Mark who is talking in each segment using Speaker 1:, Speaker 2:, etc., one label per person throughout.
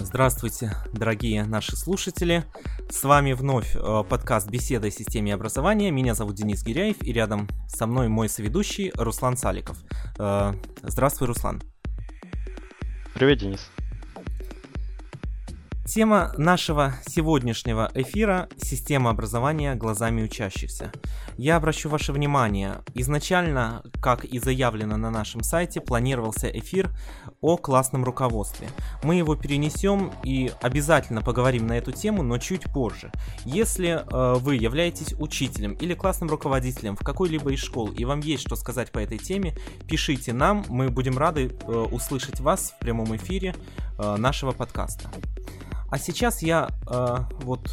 Speaker 1: Здравствуйте, дорогие наши слушатели. С вами вновь э, подкаст «Беседа о системе образования». Меня зовут Денис Гиряев, и рядом со мной мой соведущий Руслан Саликов. Э, здравствуй, Руслан.
Speaker 2: Привет, Денис.
Speaker 1: Тема нашего сегодняшнего эфира – система образования глазами учащихся. Я обращу ваше внимание, изначально, как и заявлено на нашем сайте, планировался эфир о классном руководстве. Мы его перенесем и обязательно поговорим на эту тему, но чуть позже. Если э, вы являетесь учителем или классным руководителем в какой-либо из школ и вам есть что сказать по этой теме, пишите нам, мы будем рады э, услышать вас в прямом эфире э, нашего подкаста. А сейчас я э, вот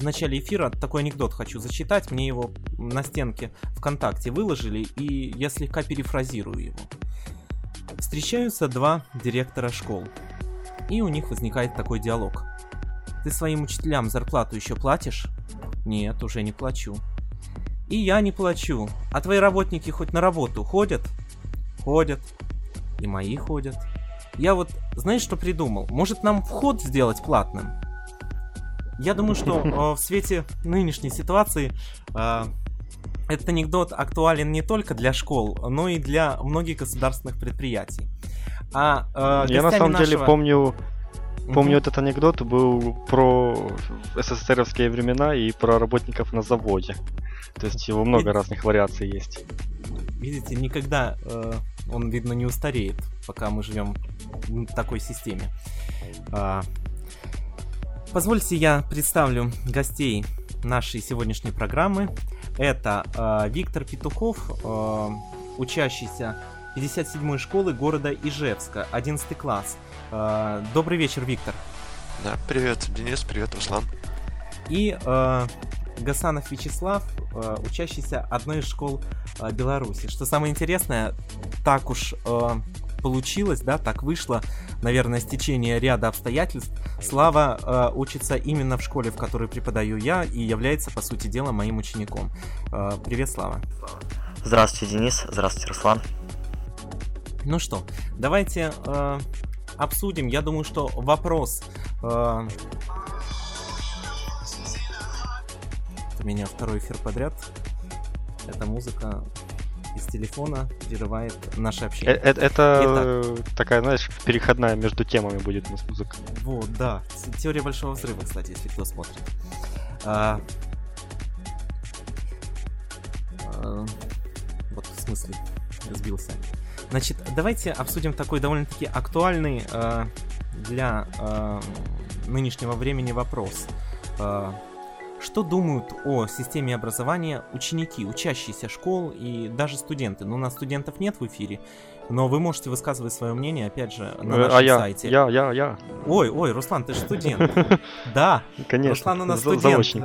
Speaker 1: в начале эфира такой анекдот хочу зачитать. Мне его на стенке ВКонтакте выложили, и я слегка перефразирую его. Встречаются два директора школ, и у них возникает такой диалог. Ты своим учителям зарплату еще платишь? Нет, уже не плачу. И я не плачу. А твои работники хоть на работу ходят? Ходят. И мои ходят. Я вот, знаешь, что придумал? Может нам вход сделать платным? Я думаю, что э, в свете нынешней ситуации э, этот анекдот актуален не только для школ, но и для многих государственных предприятий.
Speaker 2: А, э, Я на самом нашего... деле помню, помню uh-huh. этот анекдот был про СССРовские времена и про работников на заводе. То есть его много разных вариаций есть.
Speaker 1: Видите, никогда э, он, видно, не устареет, пока мы живем в такой системе. Позвольте я представлю гостей нашей сегодняшней программы. Это э, Виктор Петухов, э, учащийся 57-й школы города Ижевска, 11 класс. Э, добрый вечер, Виктор.
Speaker 3: Да, привет, Денис, привет, Руслан.
Speaker 1: И э, Гасанов Вячеслав, э, учащийся одной из школ э, Беларуси. Что самое интересное, так уж э, получилось, да, так вышло, наверное, стечение ряда обстоятельств. Слава э, учится именно в школе, в которой преподаю я, и является, по сути дела, моим учеником. Э, привет, Слава.
Speaker 4: Здравствуйте, Денис. Здравствуйте, Руслан.
Speaker 1: Ну что, давайте э, обсудим. Я думаю, что вопрос э, у меня второй эфир подряд. Эта музыка из телефона прерывает наше общение.
Speaker 2: Это, это Итак, такая, знаешь, переходная между темами будет у нас музыка.
Speaker 1: Вот, да. Теория большого взрыва, кстати, если кто смотрит. А, а, вот в смысле сбился. Значит, давайте обсудим такой довольно-таки актуальный а, для а, нынешнего времени вопрос. А, что думают о системе образования ученики, учащиеся школ и даже студенты? Ну, у нас студентов нет в эфире, но вы можете высказывать свое мнение, опять же, на э, нашем а
Speaker 2: я,
Speaker 1: сайте.
Speaker 2: Я, я, я.
Speaker 1: Ой, ой, Руслан, ты же студент. Да,
Speaker 2: конечно.
Speaker 1: Руслан у нас студент. Заочник.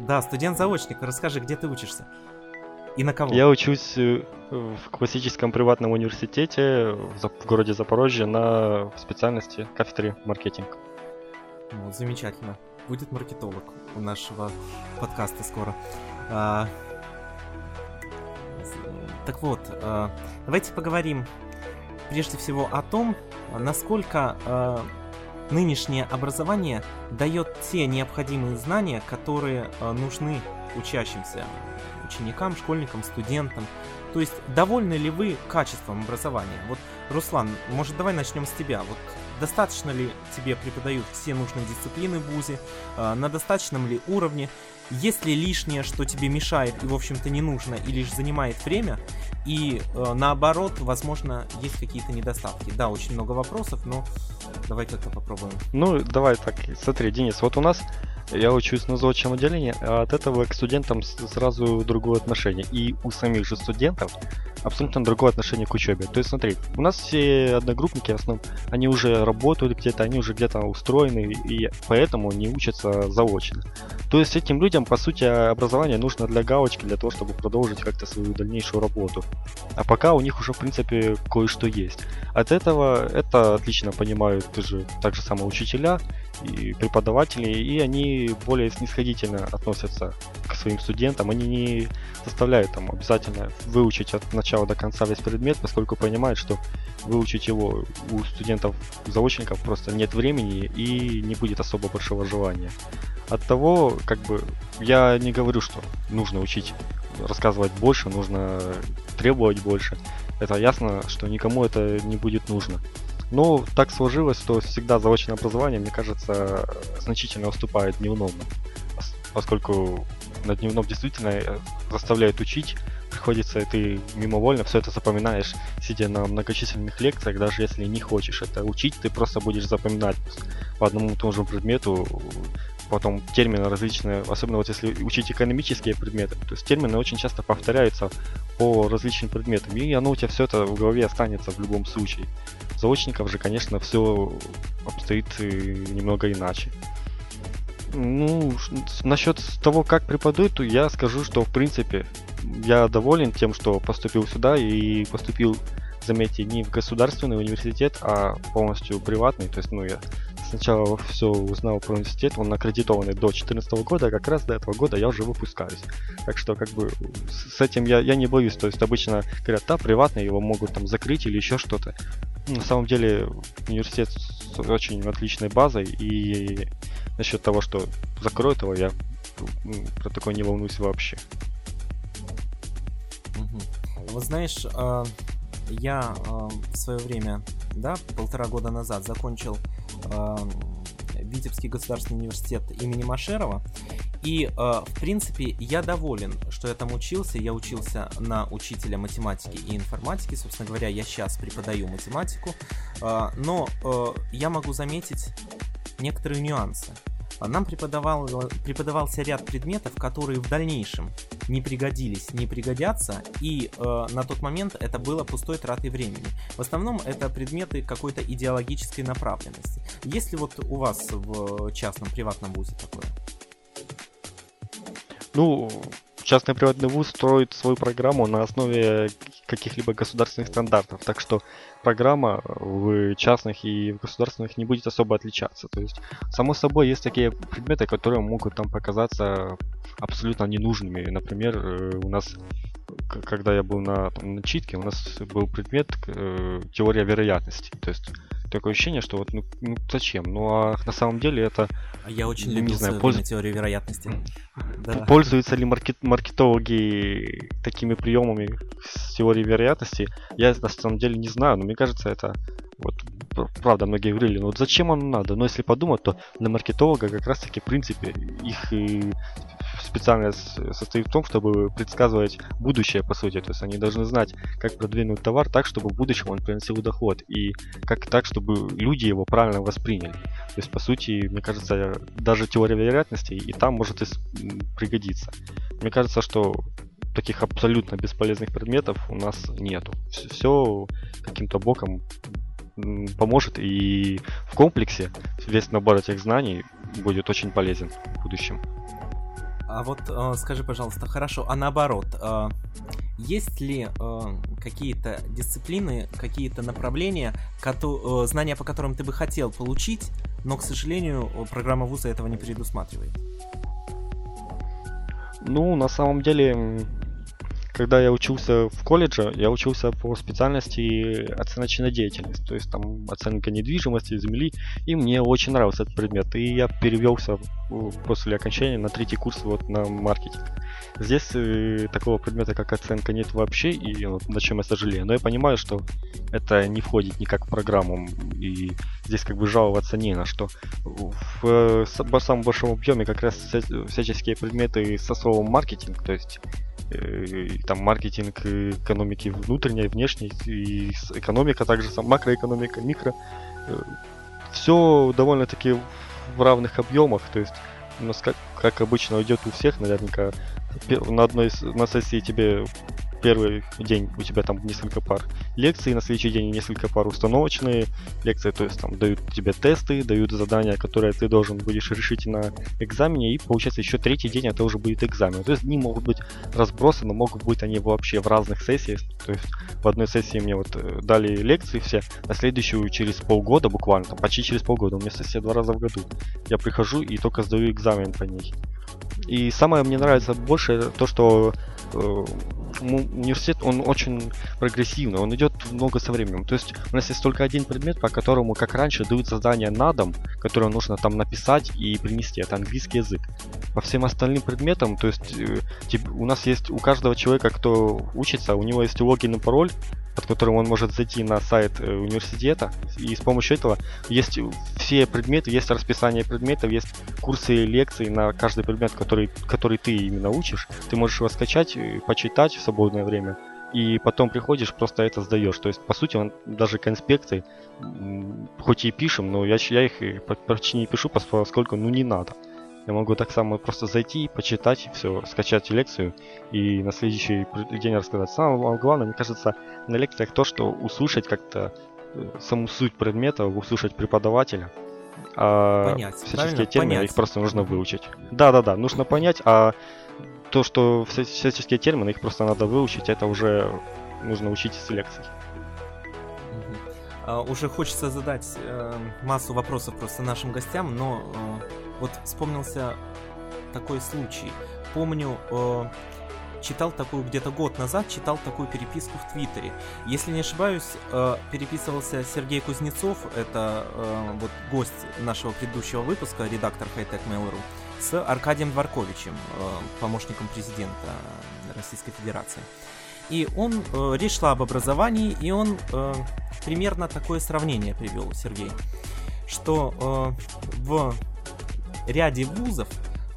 Speaker 1: Да, студент-заочник. Расскажи, где ты учишься? И на кого?
Speaker 2: Я учусь э, в классическом приватном университете в городе Запорожье на специальности кафедре маркетинг.
Speaker 1: Вот, замечательно будет маркетолог у нашего подкаста скоро. А, так вот, а, давайте поговорим прежде всего о том, насколько а, нынешнее образование дает те необходимые знания, которые а, нужны учащимся ученикам, школьникам, студентам. То есть, довольны ли вы качеством образования? Вот, Руслан, может, давай начнем с тебя. Вот достаточно ли тебе преподают все нужные дисциплины в ВУЗе, э, на достаточном ли уровне, есть ли лишнее, что тебе мешает и, в общем-то, не нужно, и лишь занимает время, и э, наоборот, возможно, есть какие-то недостатки. Да, очень много вопросов, но давай как-то попробуем.
Speaker 2: Ну, давай так, смотри, Денис, вот у нас я учусь на заочном отделении, а от этого к студентам сразу другое отношение. И у самих же студентов абсолютно другое отношение к учебе. То есть смотри, у нас все одногруппники в основном, они уже работают где-то, они уже где-то устроены, и поэтому не учатся заочно. То есть этим людям, по сути, образование нужно для галочки, для того, чтобы продолжить как-то свою дальнейшую работу. А пока у них уже, в принципе, кое-что есть. От этого это отлично понимают же так же самые учителя, и преподаватели, и они более снисходительно относятся к своим студентам. Они не заставляют там обязательно выучить от начала до конца весь предмет, поскольку понимают, что выучить его у студентов-заочников просто нет времени и не будет особо большого желания. От того, как бы, я не говорю, что нужно учить рассказывать больше, нужно требовать больше. Это ясно, что никому это не будет нужно. Но так сложилось, что всегда заочное образование, мне кажется, значительно уступает дневному. Поскольку на дневном действительно э, заставляют учить, приходится, и ты мимовольно все это запоминаешь, сидя на многочисленных лекциях, даже если не хочешь это учить, ты просто будешь запоминать по одному и тому же предмету потом термины различные, особенно вот если учить экономические предметы, то есть термины очень часто повторяются по различным предметам, и оно у тебя все это в голове останется в любом случае. Заочников же, конечно, все обстоит э, немного иначе. Ну, насчет того, как преподают, я скажу, что в принципе я доволен тем, что поступил сюда и поступил, заметьте, не в государственный университет, а полностью приватный. То есть, ну, я сначала все узнал про университет, он аккредитованный до 2014 года, а как раз до этого года я уже выпускаюсь. Так что как бы с этим я, я не боюсь. То есть обычно говорят, да, приватный, его могут там закрыть или еще что-то. На самом деле университет с очень отличной базой и насчет того, что закроют его, я про такое не волнуюсь вообще.
Speaker 1: Вот знаешь, а, я а, в свое время, да, полтора года назад закончил Витебский государственный университет имени Машерова. И, э, в принципе, я доволен, что я там учился. Я учился на учителя математики и информатики. Собственно говоря, я сейчас преподаю математику. Э, но э, я могу заметить некоторые нюансы. Нам преподавал, преподавался ряд предметов, которые в дальнейшем не пригодились, не пригодятся, и э, на тот момент это было пустой тратой времени. В основном это предметы какой-то идеологической направленности. Есть ли вот у вас в частном приватном вузе такое?
Speaker 2: Ну, частный приватный вуз строит свою программу на основе каких-либо государственных стандартов. Так что программа в частных и в государственных не будет особо отличаться. То есть, само собой, есть такие предметы, которые могут там показаться абсолютно ненужными. Например, э, у нас когда я был на, там, на читке, у нас был предмет э, теория вероятности. То есть такое ощущение, что вот ну, ну зачем? Ну а на самом деле это...
Speaker 1: А я очень ну, не знаю, польз... теорию вероятности.
Speaker 2: Да. Пользуются ли маркет... маркетологи такими приемами с теорией вероятности? Я на самом деле не знаю, но мне кажется, это вот правда многие говорили, ну вот зачем оно надо? Но если подумать, то на маркетолога как раз таки в принципе их и специальность состоит в том, чтобы предсказывать будущее, по сути. То есть они должны знать, как продвинуть товар так, чтобы в будущем он приносил доход. И как так, чтобы люди его правильно восприняли. То есть, по сути, мне кажется, даже теория вероятности и там может пригодиться. Мне кажется, что таких абсолютно бесполезных предметов у нас нету. Все каким-то боком поможет и в комплексе весь набор этих знаний будет очень полезен в будущем.
Speaker 1: А вот э, скажи, пожалуйста, хорошо, а наоборот, э, есть ли э, какие-то дисциплины, какие-то направления, кото- знания по которым ты бы хотел получить, но, к сожалению, программа вуза этого не предусматривает?
Speaker 2: Ну, на самом деле, когда я учился в колледже, я учился по специальности оценочная деятельность, то есть там оценка недвижимости, земли, и мне очень нравился этот предмет, и я перевелся после окончания на третий курс вот на маркетинг. Здесь э, такого предмета, как оценка, нет вообще, и вот, на чем я сожалею. Но я понимаю, что это не входит никак в программу, и здесь как бы жаловаться не на что. В э, самом большом объеме как раз всяческие предметы со словом маркетинг, то есть там маркетинг экономики внутренней, внешней, и экономика также, макроэкономика, микро. Э, Все довольно-таки в равных объемах, то есть у нас как, как обычно идет у всех, наверняка на одной на сессии тебе первый день у тебя там несколько пар лекций, на следующий день несколько пар установочные лекции, то есть там дают тебе тесты, дают задания, которые ты должен будешь решить на экзамене, и получается еще третий день это уже будет экзамен. То есть дни могут быть разбросаны, могут быть они вообще в разных сессиях, то есть в одной сессии мне вот э, дали лекции все, на следующую через полгода буквально, там почти через полгода, у меня сессия два раза в году, я прихожу и только сдаю экзамен по ней. И самое мне нравится больше то, что э, университет, он очень прогрессивный, он идет много со временем. То есть у нас есть только один предмет, по которому, как раньше, дают задание на дом, которое нужно там написать и принести. Это английский язык. По всем остальным предметам, то есть э, у нас есть, у каждого человека, кто учится, у него есть логин и пароль, под которым он может зайти на сайт э, университета. И с помощью этого есть все предметы, есть расписание предметов, есть курсы и лекции на каждый предмет, который, который ты именно учишь. Ты можешь его скачать, э, почитать свободное время. И потом приходишь, просто это сдаешь. То есть, по сути, он даже конспекты, хоть и пишем, но я, я их почти не пишу, поскольку ну не надо. Я могу так само просто зайти, почитать, все, скачать лекцию и на следующий день рассказать. Самое главное, мне кажется, на лекциях то, что услышать как-то э, саму суть предмета, услышать преподавателя. А
Speaker 1: понять,
Speaker 2: всяческие термины, понять. их просто нужно выучить. Да-да-да, нужно понять, а то, что всяческие термины, их просто надо выучить, это уже нужно учить из лекций.
Speaker 1: Uh, уже хочется задать uh, массу вопросов просто нашим гостям, но uh, вот вспомнился такой случай. Помню, э, читал такую где-то год назад, читал такую переписку в Твиттере. Если не ошибаюсь, э, переписывался Сергей Кузнецов, это э, вот гость нашего предыдущего выпуска, редактор Hightech Mail.ru, с Аркадием Дворковичем, э, помощником президента Российской Федерации. И он, э, речь шла об образовании, и он э, примерно такое сравнение привел, Сергей, что э, в ряде вузов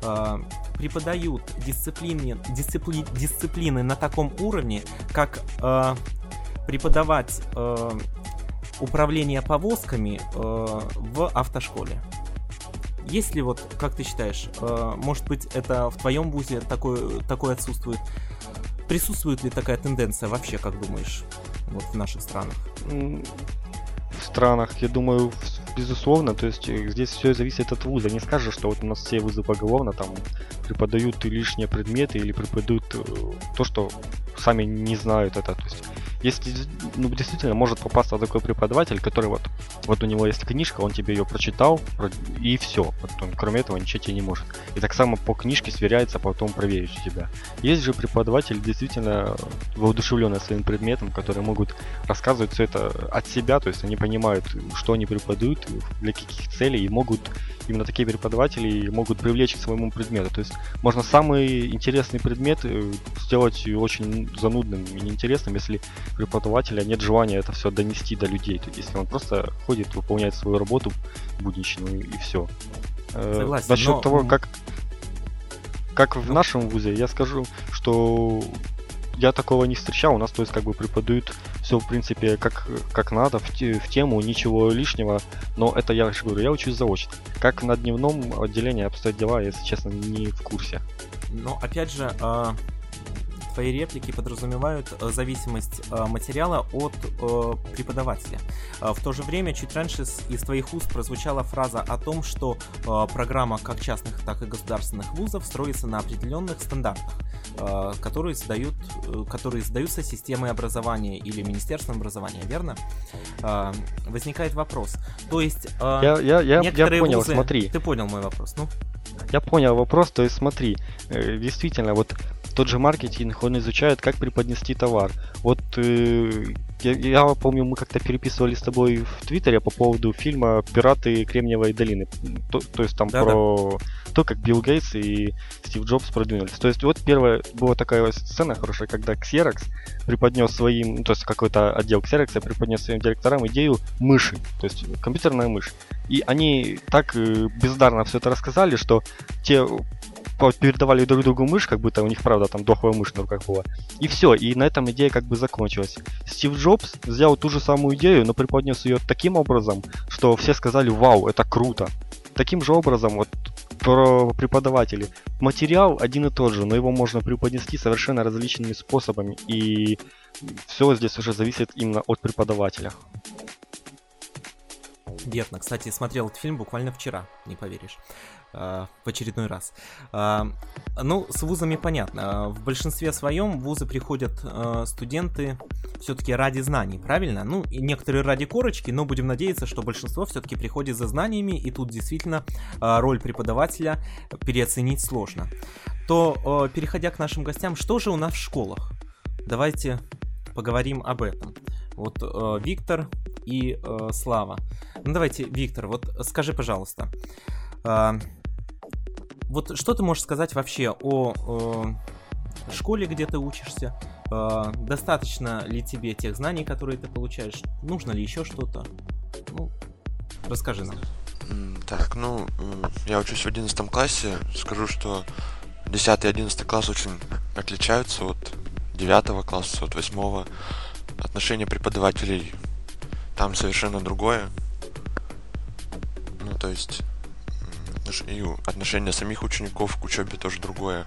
Speaker 1: э, преподают дисциплины, дисципли, дисциплины на таком уровне, как э, преподавать э, управление повозками э, в автошколе. Есть ли вот, как ты считаешь, э, может быть, это в твоем вузе такое, такое отсутствует? Присутствует ли такая тенденция вообще, как думаешь, вот в наших странах?
Speaker 2: В странах, я думаю, безусловно, то есть э, здесь все зависит от вуза. Не скажешь, что вот у нас все вузы поголовно там преподают лишние предметы или преподают э, то, что сами не знают это. То есть если ну, действительно может попасться такой преподаватель, который вот, вот у него есть книжка, он тебе ее прочитал, и все. Вот кроме этого ничего тебе не может. И так само по книжке сверяется, потом проверить тебя. Есть же преподаватели действительно воодушевленные своим предметом, которые могут рассказывать все это от себя, то есть они понимают, что они преподают, для каких целей, и могут именно такие преподаватели могут привлечь к своему предмету. То есть можно самый интересный предмет э, сделать очень занудным и неинтересным, если преподавателя нет желания это все донести до людей. То есть если он просто ходит, выполняет свою работу будничную и все.
Speaker 1: Э, Согласен,
Speaker 2: Насчет но... того, как как в нашем вузе, я скажу, что я такого не встречал. У нас, то есть, как бы преподают все, в принципе, как, как надо, в, те, в тему, ничего лишнего. Но это я же говорю, я учусь заочно. Как на дневном отделении обстоят дела, если честно, не в курсе.
Speaker 1: Но, опять же, а, твои реплики подразумевают э, зависимость э, материала от э, преподавателя. В то же время, чуть раньше из твоих уст прозвучала фраза о том, что программа как частных, так и государственных вузов строится на определенных стандартах, которые, сдают, которые сдаются системой образования или Министерством образования, верно? Возникает вопрос. То есть
Speaker 2: я, я, я,
Speaker 1: некоторые
Speaker 2: я понял,
Speaker 1: вузы...
Speaker 2: смотри.
Speaker 1: Ты понял мой вопрос, ну?
Speaker 2: Я понял вопрос, то есть смотри, действительно, вот тот же маркетинг, он изучает, как преподнести товар. Вот э, я, я помню, мы как-то переписывали с тобой в Твиттере по поводу фильма «Пираты Кремниевой долины». То, то есть там да, про да. то, как Билл Гейтс и Стив Джобс продвинулись. То есть вот первая была такая сцена хорошая, когда Xerox преподнес своим, ну, то есть какой-то отдел Xerox преподнес своим директорам идею мыши, то есть компьютерная мышь. И они так э, бездарно все это рассказали, что те передавали друг другу мышь, как будто у них, правда, там дохлая мышь на руках была. И все, и на этом идея как бы закончилась. Стив Джобс взял ту же самую идею, но преподнес ее таким образом, что все сказали, вау, это круто. Таким же образом, вот про преподавателей. Материал один и тот же, но его можно преподнести совершенно различными способами. И все здесь уже зависит именно от преподавателя.
Speaker 1: Верно. Кстати, смотрел этот фильм буквально вчера, не поверишь. А, в очередной раз. А, ну, с вузами понятно. В большинстве своем вузы приходят а, студенты все-таки ради знаний, правильно? Ну, и некоторые ради корочки, но будем надеяться, что большинство все-таки приходит за знаниями, и тут действительно роль преподавателя переоценить сложно. То, переходя к нашим гостям, что же у нас в школах? Давайте поговорим об этом. Вот э, Виктор и э, Слава. Ну давайте, Виктор, вот скажи, пожалуйста, э, вот что ты можешь сказать вообще о э, школе, где ты учишься? Э, достаточно ли тебе тех знаний, которые ты получаешь? Нужно ли еще что-то? Ну, расскажи нам.
Speaker 3: Так, ну, я учусь в 11 классе. Скажу, что 10 и 11 класс очень отличаются от 9 класса, от 8. Отношение преподавателей там совершенно другое. Ну, то есть и отношение самих учеников к учебе тоже другое.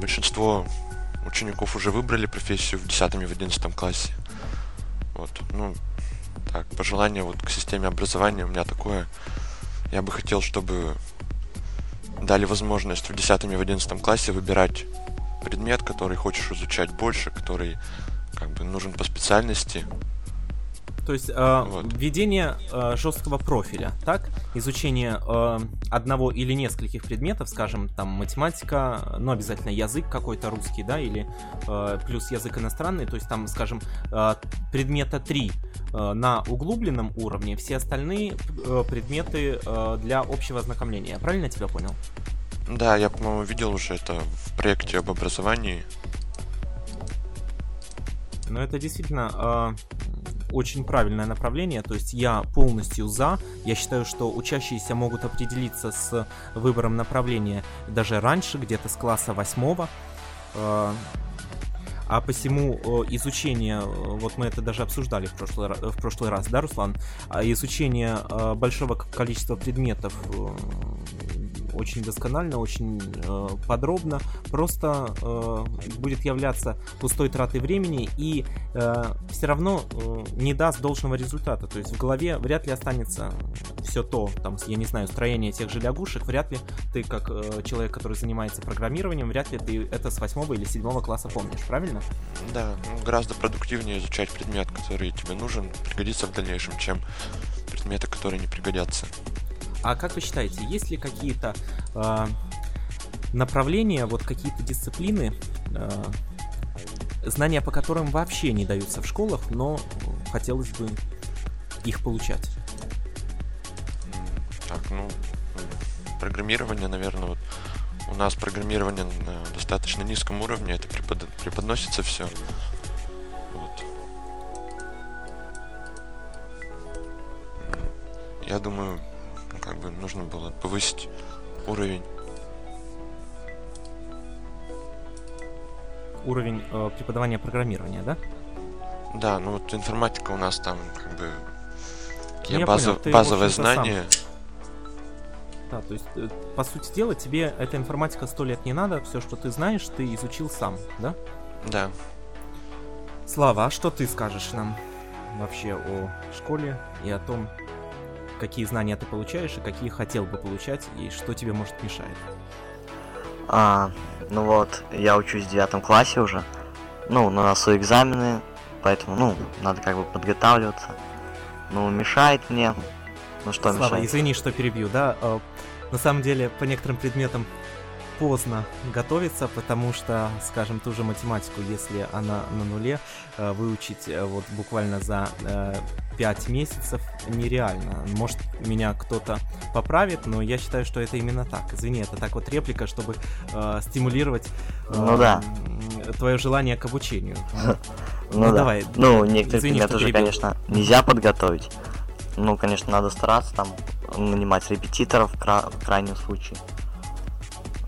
Speaker 3: Большинство учеников уже выбрали профессию в 10 и в 11 классе. Вот, ну, так, пожелание вот к системе образования у меня такое. Я бы хотел, чтобы дали возможность в 10 и в 11 классе выбирать предмет, который хочешь изучать больше, который как бы нужен по специальности,
Speaker 1: то есть э, вот. введение э, жесткого профиля, так? Изучение э, одного или нескольких предметов, скажем, там математика, ну обязательно язык какой-то русский, да, или э, плюс язык иностранный, то есть там, скажем, э, предмета 3 э, на углубленном уровне, все остальные э, предметы э, для общего ознакомления. Я правильно тебя понял?
Speaker 3: Да, я, по-моему, видел уже это в проекте об образовании.
Speaker 1: Ну, это действительно э, очень правильное направление, то есть я полностью за. Я считаю, что учащиеся могут определиться с выбором направления даже раньше, где-то с класса восьмого. Э, а посему э, изучение, э, вот мы это даже обсуждали в прошлый, в прошлый раз, да, Руслан? А изучение большого количества предметов очень досконально, очень э, подробно, просто э, будет являться пустой тратой времени и э, все равно э, не даст должного результата. То есть в голове вряд ли останется все то, там, я не знаю, строение тех же лягушек, вряд ли ты, как э, человек, который занимается программированием, вряд ли ты это с восьмого или седьмого класса помнишь, правильно?
Speaker 3: Да, ну, гораздо продуктивнее изучать предмет, который тебе нужен, пригодится в дальнейшем, чем предметы, которые не пригодятся.
Speaker 1: А как вы считаете, есть ли какие-то э, направления, вот какие-то дисциплины, э, знания по которым вообще не даются в школах, но хотелось бы их получать?
Speaker 3: Так, ну, программирование, наверное, вот у нас программирование на достаточно низком уровне, это препод... преподносится все. Я думаю, как бы нужно было повысить уровень.
Speaker 1: Уровень э, преподавания программирования, да?
Speaker 3: Да, ну вот информатика у нас там как бы ну, я базов, понял, базовое знание. Сам.
Speaker 1: Да, то есть, э, по сути дела, тебе эта информатика сто лет не надо, все, что ты знаешь, ты изучил сам, да?
Speaker 3: Да.
Speaker 1: Слава, а что ты скажешь нам вообще о школе и о том, какие знания ты получаешь и какие хотел бы получать, и что тебе, может, мешает?
Speaker 4: А, ну вот, я учусь в девятом классе уже. Ну, на носу экзамены, поэтому, ну, надо как бы подготавливаться. Ну, мешает мне. Ну что
Speaker 1: Слава,
Speaker 4: мешает?
Speaker 1: извини, что перебью, да? А, на самом деле, по некоторым предметам поздно готовиться, потому что, скажем, ту же математику, если она на нуле, э, выучить э, вот буквально за 5 э, месяцев нереально. Может, меня кто-то поправит, но я считаю, что это именно так. Извини, это так вот реплика, чтобы э, стимулировать э,
Speaker 4: ну, да.
Speaker 1: твое желание к обучению.
Speaker 4: Ну, ну да. давай. Ну, некоторые предметы уже, конечно, нельзя подготовить. Ну, конечно, надо стараться там нанимать репетиторов в крайнем случае.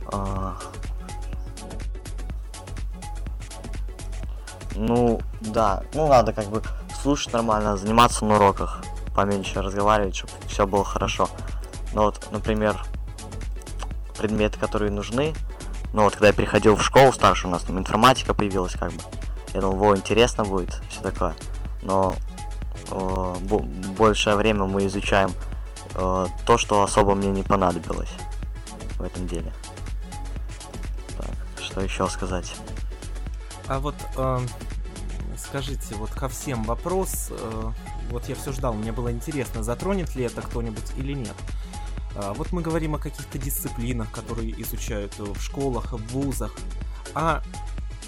Speaker 4: А... Ну, да, ну надо как бы слушать нормально, заниматься на уроках, поменьше разговаривать, чтобы все было хорошо. Ну вот, например, предметы, которые нужны. Ну вот, когда я переходил в школу старшую, у нас там информатика появилась как бы. Я думал, во, интересно будет, все такое. Но э, большее время мы изучаем э, то, что особо мне не понадобилось в этом деле. Что еще сказать?
Speaker 1: А вот э, скажите, вот ко всем вопрос. Э, вот я все ждал, мне было интересно, затронет ли это кто-нибудь или нет. А, вот мы говорим о каких-то дисциплинах, которые изучают в школах, в вузах. А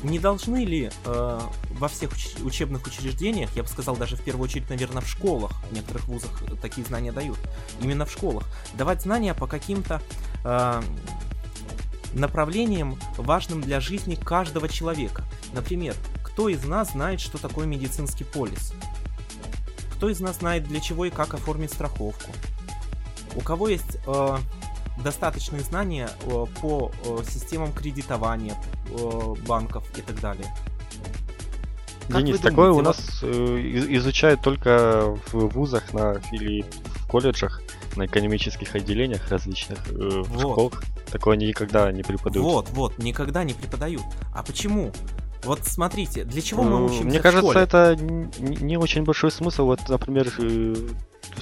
Speaker 1: не должны ли э, во всех уч- учебных учреждениях, я бы сказал, даже в первую очередь, наверное, в школах, в некоторых вузах такие знания дают, именно в школах, давать знания по каким-то э, направлениям, важным для жизни каждого человека. Например, кто из нас знает, что такое медицинский полис? Кто из нас знает, для чего и как оформить страховку? У кого есть э, достаточные знания э, по э, системам кредитования э, банков и так далее?
Speaker 2: Как Денис, такое у нас э, изучают только в вузах на, или в колледжах, на экономических отделениях различных, э, в вот. школах. Такое они никогда не преподают.
Speaker 1: Вот, вот, никогда не преподают. А почему? Вот смотрите, для чего мы учимся
Speaker 2: Мне кажется, это не очень большой смысл. Вот, например, э,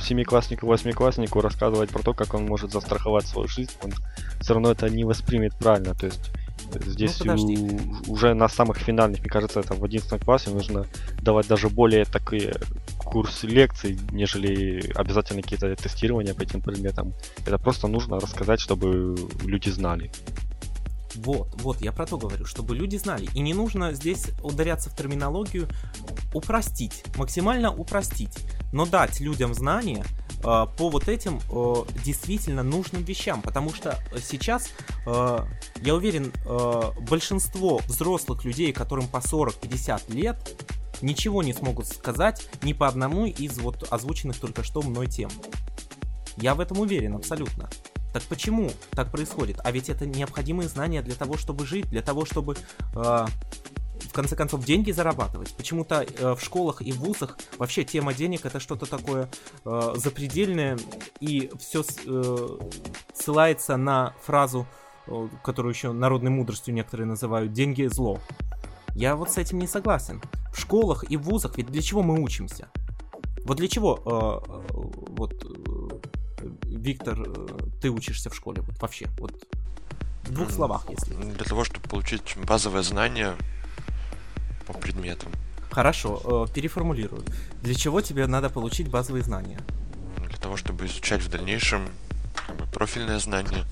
Speaker 2: семикласснику, восьмикласснику рассказывать про то, как он может застраховать свою жизнь, он все равно это не воспримет правильно. То есть здесь ну, у, уже на самых финальных, мне кажется, это в 11 классе нужно давать даже более такие курсы лекций, нежели обязательно какие-то тестирования по этим предметам. Это просто нужно рассказать, чтобы люди знали.
Speaker 1: Вот, вот, я про то говорю, чтобы люди знали. И не нужно здесь ударяться в терминологию упростить, максимально упростить, но дать людям знания по вот этим э, действительно нужным вещам, потому что сейчас, э, я уверен, э, большинство взрослых людей, которым по 40-50 лет, ничего не смогут сказать ни по одному из вот озвученных только что мной тем. Я в этом уверен абсолютно. Так почему так происходит? А ведь это необходимые знания для того, чтобы жить, для того, чтобы э, в конце концов деньги зарабатывать. Почему-то э, в школах и в вузах вообще тема денег это что-то такое э, запредельное, и все э, ссылается на фразу, э, которую еще народной мудростью некоторые называют «деньги зло». Я вот с этим не согласен. В школах и в вузах ведь для чего мы учимся? Вот для чего э, э вот Виктор, э, ты учишься в школе? Вот вообще, вот в двух словах, если.
Speaker 3: Для того, чтобы получить базовое знание по предметам.
Speaker 1: Хорошо, э, переформулирую. Для чего тебе надо получить базовые знания?
Speaker 3: Для того, чтобы изучать в дальнейшем профильное знание.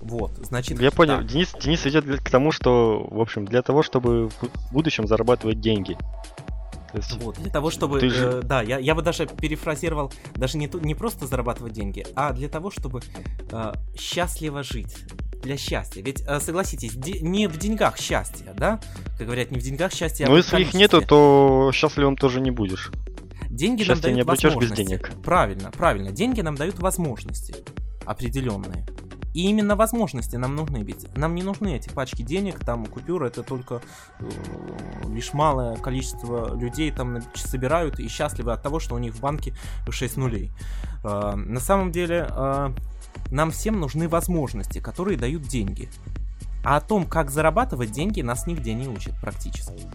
Speaker 1: Вот, значит...
Speaker 2: Я понял, да. Денис, Денис идет к тому, что, в общем, для того, чтобы в будущем зарабатывать деньги.
Speaker 1: То вот, для того, чтобы... Ты же... э, да, я, я бы даже перефразировал, даже не, не просто зарабатывать деньги, а для того, чтобы э, счастливо жить. Для счастья. Ведь, э, согласитесь, не в деньгах счастье, да? Как говорят, не в деньгах счастье,
Speaker 2: а Ну, если их нету, то счастливым тоже не будешь.
Speaker 1: Деньги Счастье нам дают не возможности. без денег. Правильно, правильно. Деньги нам дают возможности определенные. И именно возможности нам нужны, ведь нам не нужны эти пачки денег, там купюры, это только э, лишь малое количество людей там собирают и счастливы от того, что у них в банке 6 нулей. Э, на самом деле э, нам всем нужны возможности, которые дают деньги. А о том, как зарабатывать деньги, нас нигде не учат практически.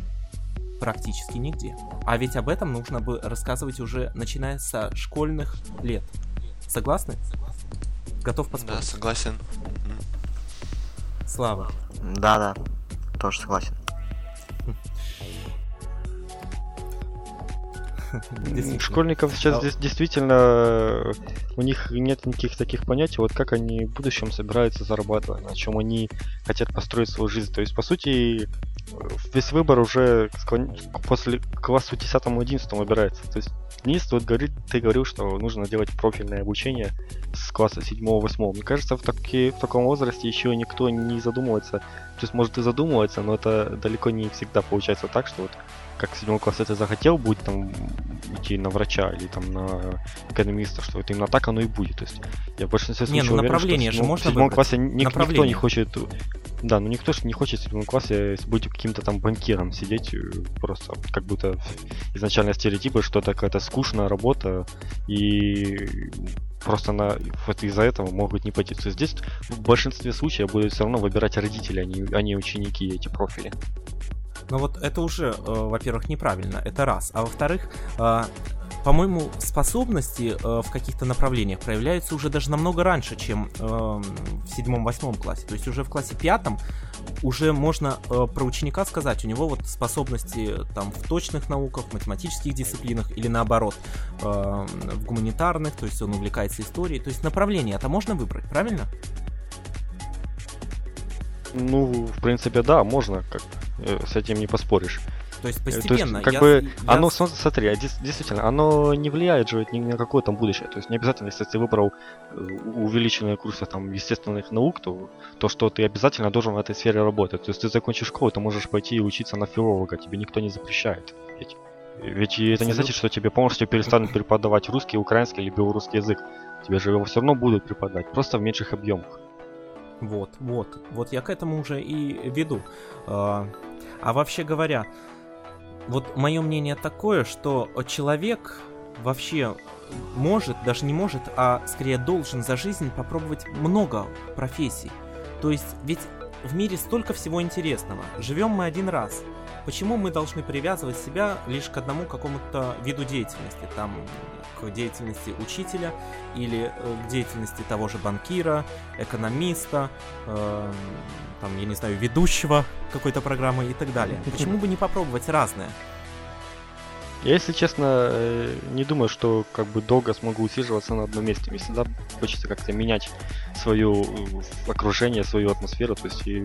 Speaker 1: Практически нигде. А ведь об этом нужно бы рассказывать уже начиная со школьных лет. Согласны? Готов поспорить?
Speaker 3: Да, согласен.
Speaker 1: Слава.
Speaker 4: Да, да, тоже согласен.
Speaker 2: Школьников сейчас здесь действительно э, у них нет никаких таких понятий, вот как они в будущем собираются зарабатывать, на чем они хотят построить свою жизнь. То есть, по сути, весь выбор уже после класса 10-11 выбирается. То есть Денис вот говорит, ты говорил, что нужно делать профильное обучение с класса 7-8. Мне кажется, в, таки, в таком возрасте еще никто не задумывается. То есть, может и задумывается, но это далеко не всегда получается так, что вот как седьмой класс это захотел, будет там идти на врача или там на экономиста, что это именно так оно и будет. То есть я в большинстве случаев
Speaker 1: Не, ну
Speaker 2: уверен,
Speaker 1: направление
Speaker 2: что
Speaker 1: же
Speaker 2: в седьмом-
Speaker 1: можно
Speaker 2: в седьмом классе ни- никто не хочет да, ну никто же не хочет в седьмом классе быть каким-то там банкиром, сидеть э, просто как будто изначально стереотипы, что это какая-то скучная работа, и просто на, вот из-за этого могут не пойти. То есть здесь в большинстве случаев будут все равно выбирать родители, а не, а не ученики эти профили.
Speaker 1: Но вот это уже, э, во-первых, неправильно, это раз. А во-вторых, э, по-моему, способности э, в каких-то направлениях проявляются уже даже намного раньше, чем э, в седьмом-восьмом классе. То есть уже в классе пятом уже можно э, про ученика сказать, у него вот способности там в точных науках, в математических дисциплинах или наоборот э, в гуманитарных, то есть он увлекается историей. То есть направление это можно выбрать, правильно?
Speaker 2: Ну, в принципе, да, можно, как э, с этим не поспоришь.
Speaker 1: То есть
Speaker 2: Э, то есть,
Speaker 1: постепенно.
Speaker 2: как
Speaker 1: я-
Speaker 2: бы,
Speaker 1: я
Speaker 2: оно, смотри, а действительно, оно не влияет же ни на какое там будущее. То есть не обязательно, если ты выбрал э, увеличенные курсы там естественных наук, то, то что ты обязательно должен в этой сфере работать. То есть ты закончишь школу, ты можешь пойти и учиться на филолога, тебе никто не запрещает. Ведь, ведь это не значит, что тебе полностью перестанут преподавать русский, украинский или белорусский язык. Тебе же его все равно будут преподавать, просто в меньших объемах.
Speaker 1: Вот, вот, вот я к этому уже и веду. А а вообще говоря, вот мое мнение такое, что человек вообще может, даже не может, а скорее должен за жизнь попробовать много профессий. То есть ведь в мире столько всего интересного. Живем мы один раз. Почему мы должны привязывать себя лишь к одному какому-то виду деятельности? Там к деятельности учителя или э, к деятельности того же банкира, экономиста, э, там, я не знаю, ведущего какой-то программы и так далее. Почему бы не попробовать разное?
Speaker 2: Я, если честно, э, не думаю, что как бы долго смогу усиживаться на одном месте. Мне всегда хочется как-то менять свое э, окружение, свою атмосферу. То есть и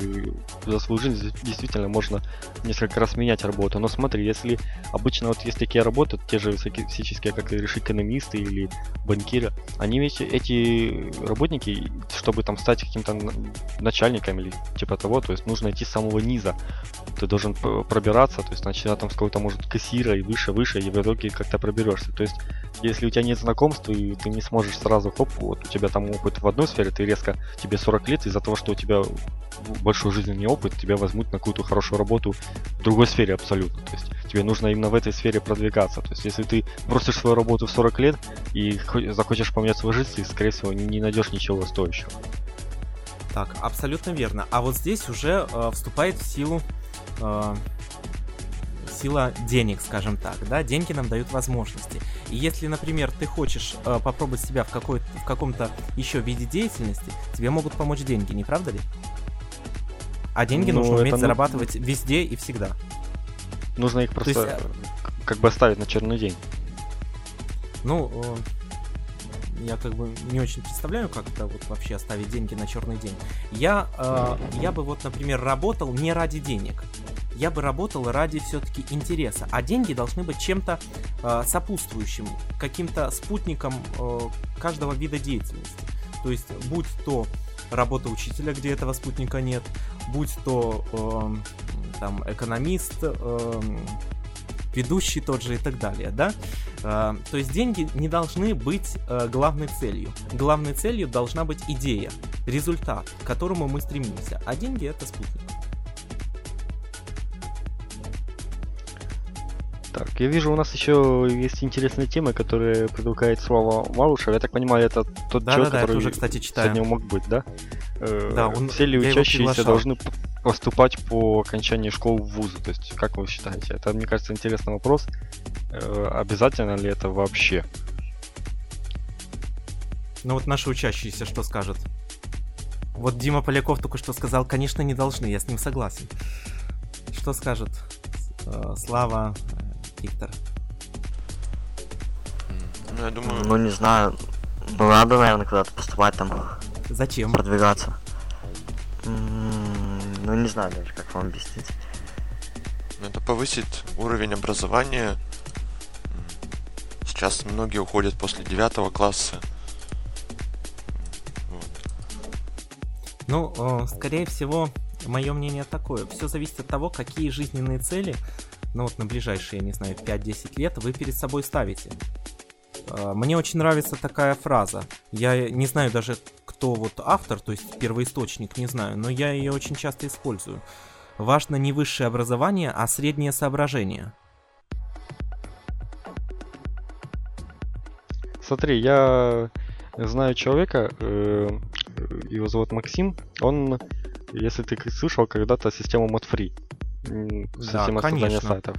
Speaker 2: за свою жизнь действительно можно несколько раз менять работу. Но смотри, если обычно вот есть такие работы, те же всяческие, как и решить экономисты или банкиры, они ведь эти работники, чтобы там стать каким-то начальником или типа того, то есть нужно идти с самого низа. Ты должен пробираться, то есть начиная там с какого-то, может, кассира и выше, выше, и в итоге как-то проберешься. То есть, если у тебя нет знакомств, и ты не сможешь сразу, хоп, вот у тебя там опыт в одной сфере, ты резко, тебе 40 лет, из-за того, что у тебя большой жизненный опыт, тебя возьмут на какую-то хорошую работу в другой сфере абсолютно. То есть, тебе нужно именно в этой сфере продвигаться. То есть, если ты бросишь свою работу в 40 лет и хо- захочешь поменять свою жизнь, ты, скорее всего, не найдешь ничего стоящего.
Speaker 1: Так, абсолютно верно. А вот здесь уже э, вступает в силу э, сила денег, скажем так, да, деньги нам дают возможности. И если, например, ты хочешь э, попробовать себя в, какой в каком-то еще виде деятельности, тебе могут помочь деньги, не правда ли? А деньги
Speaker 2: Ну,
Speaker 1: нужно уметь
Speaker 2: ну-
Speaker 1: зарабатывать везде и всегда.
Speaker 2: Нужно их просто
Speaker 1: есть,
Speaker 2: э, как бы оставить на черный день.
Speaker 1: Ну, э, я как бы не очень представляю, как это вот вообще оставить деньги на черный день. Я, э, я бы вот, например, работал не ради денег. Я бы работал ради все-таки интереса. А деньги должны быть чем-то э, сопутствующим, каким-то спутником э, каждого вида деятельности. То есть, будь то работа учителя, где этого спутника нет, будь то эм, там экономист, эм, ведущий тот же и так далее, да? Э, то есть деньги не должны быть э, главной целью. Главной целью должна быть идея, результат, к которому мы стремимся. А деньги это спутник.
Speaker 2: Так, я вижу, у нас еще есть интересные темы, которые предлагает Слава Малышев. Я так понимаю, это тот
Speaker 1: Да-да-да,
Speaker 2: человек,
Speaker 1: я
Speaker 2: который
Speaker 1: тоже, кстати, читаю.
Speaker 2: сегодня мог быть, да? Э,
Speaker 1: Да, он-
Speaker 2: Все ли учащиеся должны поступать по окончании школ в вузы? То есть, как вы считаете? Это, мне кажется, интересный вопрос. Э, Обязательно ли это вообще?
Speaker 1: Ну вот наши учащиеся что скажут? Вот Дима Поляков только что сказал, конечно, не должны, я с ним согласен. Что скажет э, Слава, Виктор?
Speaker 3: Ну, я думаю,
Speaker 4: Ну, не знаю. Ну, надо, наверное, куда-то поступать там,
Speaker 1: Зачем?
Speaker 4: продвигаться. Ну, не знаю даже, как вам объяснить.
Speaker 3: ну, это повысит уровень образования. Сейчас многие уходят после девятого класса.
Speaker 1: Ну, э, скорее всего, мое мнение такое. Все зависит от того, какие жизненные цели ну вот на ближайшие, не знаю, 5-10 лет вы перед собой ставите. Э, мне очень нравится такая фраза. Я не знаю даже, кто вот автор, то есть первоисточник, не знаю, но я ее очень часто использую. Важно не высшее образование, а среднее соображение.
Speaker 2: Смотри, я знаю человека, э, его зовут Максим. Он, если ты слышал когда-то систему ModFree,
Speaker 1: да,
Speaker 2: создания сайтов.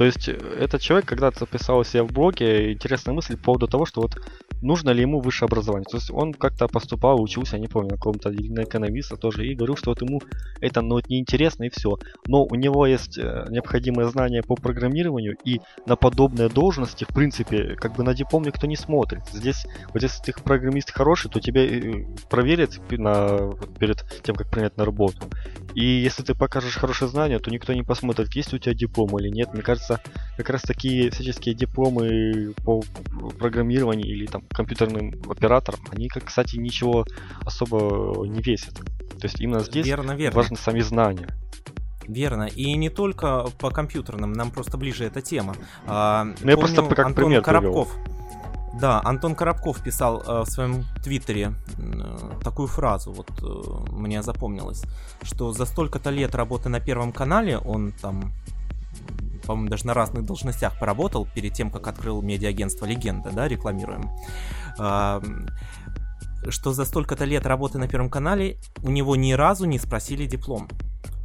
Speaker 2: То есть э, этот человек когда-то записал себе в блоге интересная мысль по поводу того, что вот нужно ли ему высшее образование. То есть он как-то поступал, учился, не помню, на каком-то на экономиста тоже, и говорил, что вот ему это ну, вот неинтересно и все. Но у него есть э, необходимые знания по программированию, и на подобные должности, в принципе, как бы на диплом никто не смотрит. Здесь, вот если ты программист хороший, то тебя э, проверят на, перед тем, как принять на работу. И если ты покажешь хорошие знания, то никто не посмотрит, есть у тебя диплом или нет. Мне кажется, как раз такие всяческие дипломы по программированию или там компьютерным операторам, они, как, кстати, ничего особо не весят. То есть именно здесь
Speaker 1: верно, верно.
Speaker 2: важны сами знания.
Speaker 1: Верно. И не только по компьютерным, нам просто ближе эта тема. А,
Speaker 2: ну, я просто как Антон пример
Speaker 1: Коробков. Привел. Да, Антон Коробков писал э, в своем твиттере э, такую фразу, вот э, мне запомнилось, что за столько-то лет работы на Первом канале он там по-моему, даже на разных должностях поработал перед тем, как открыл медиагентство «Легенда», да, рекламируем, что за столько-то лет работы на Первом канале у него ни разу не спросили диплом.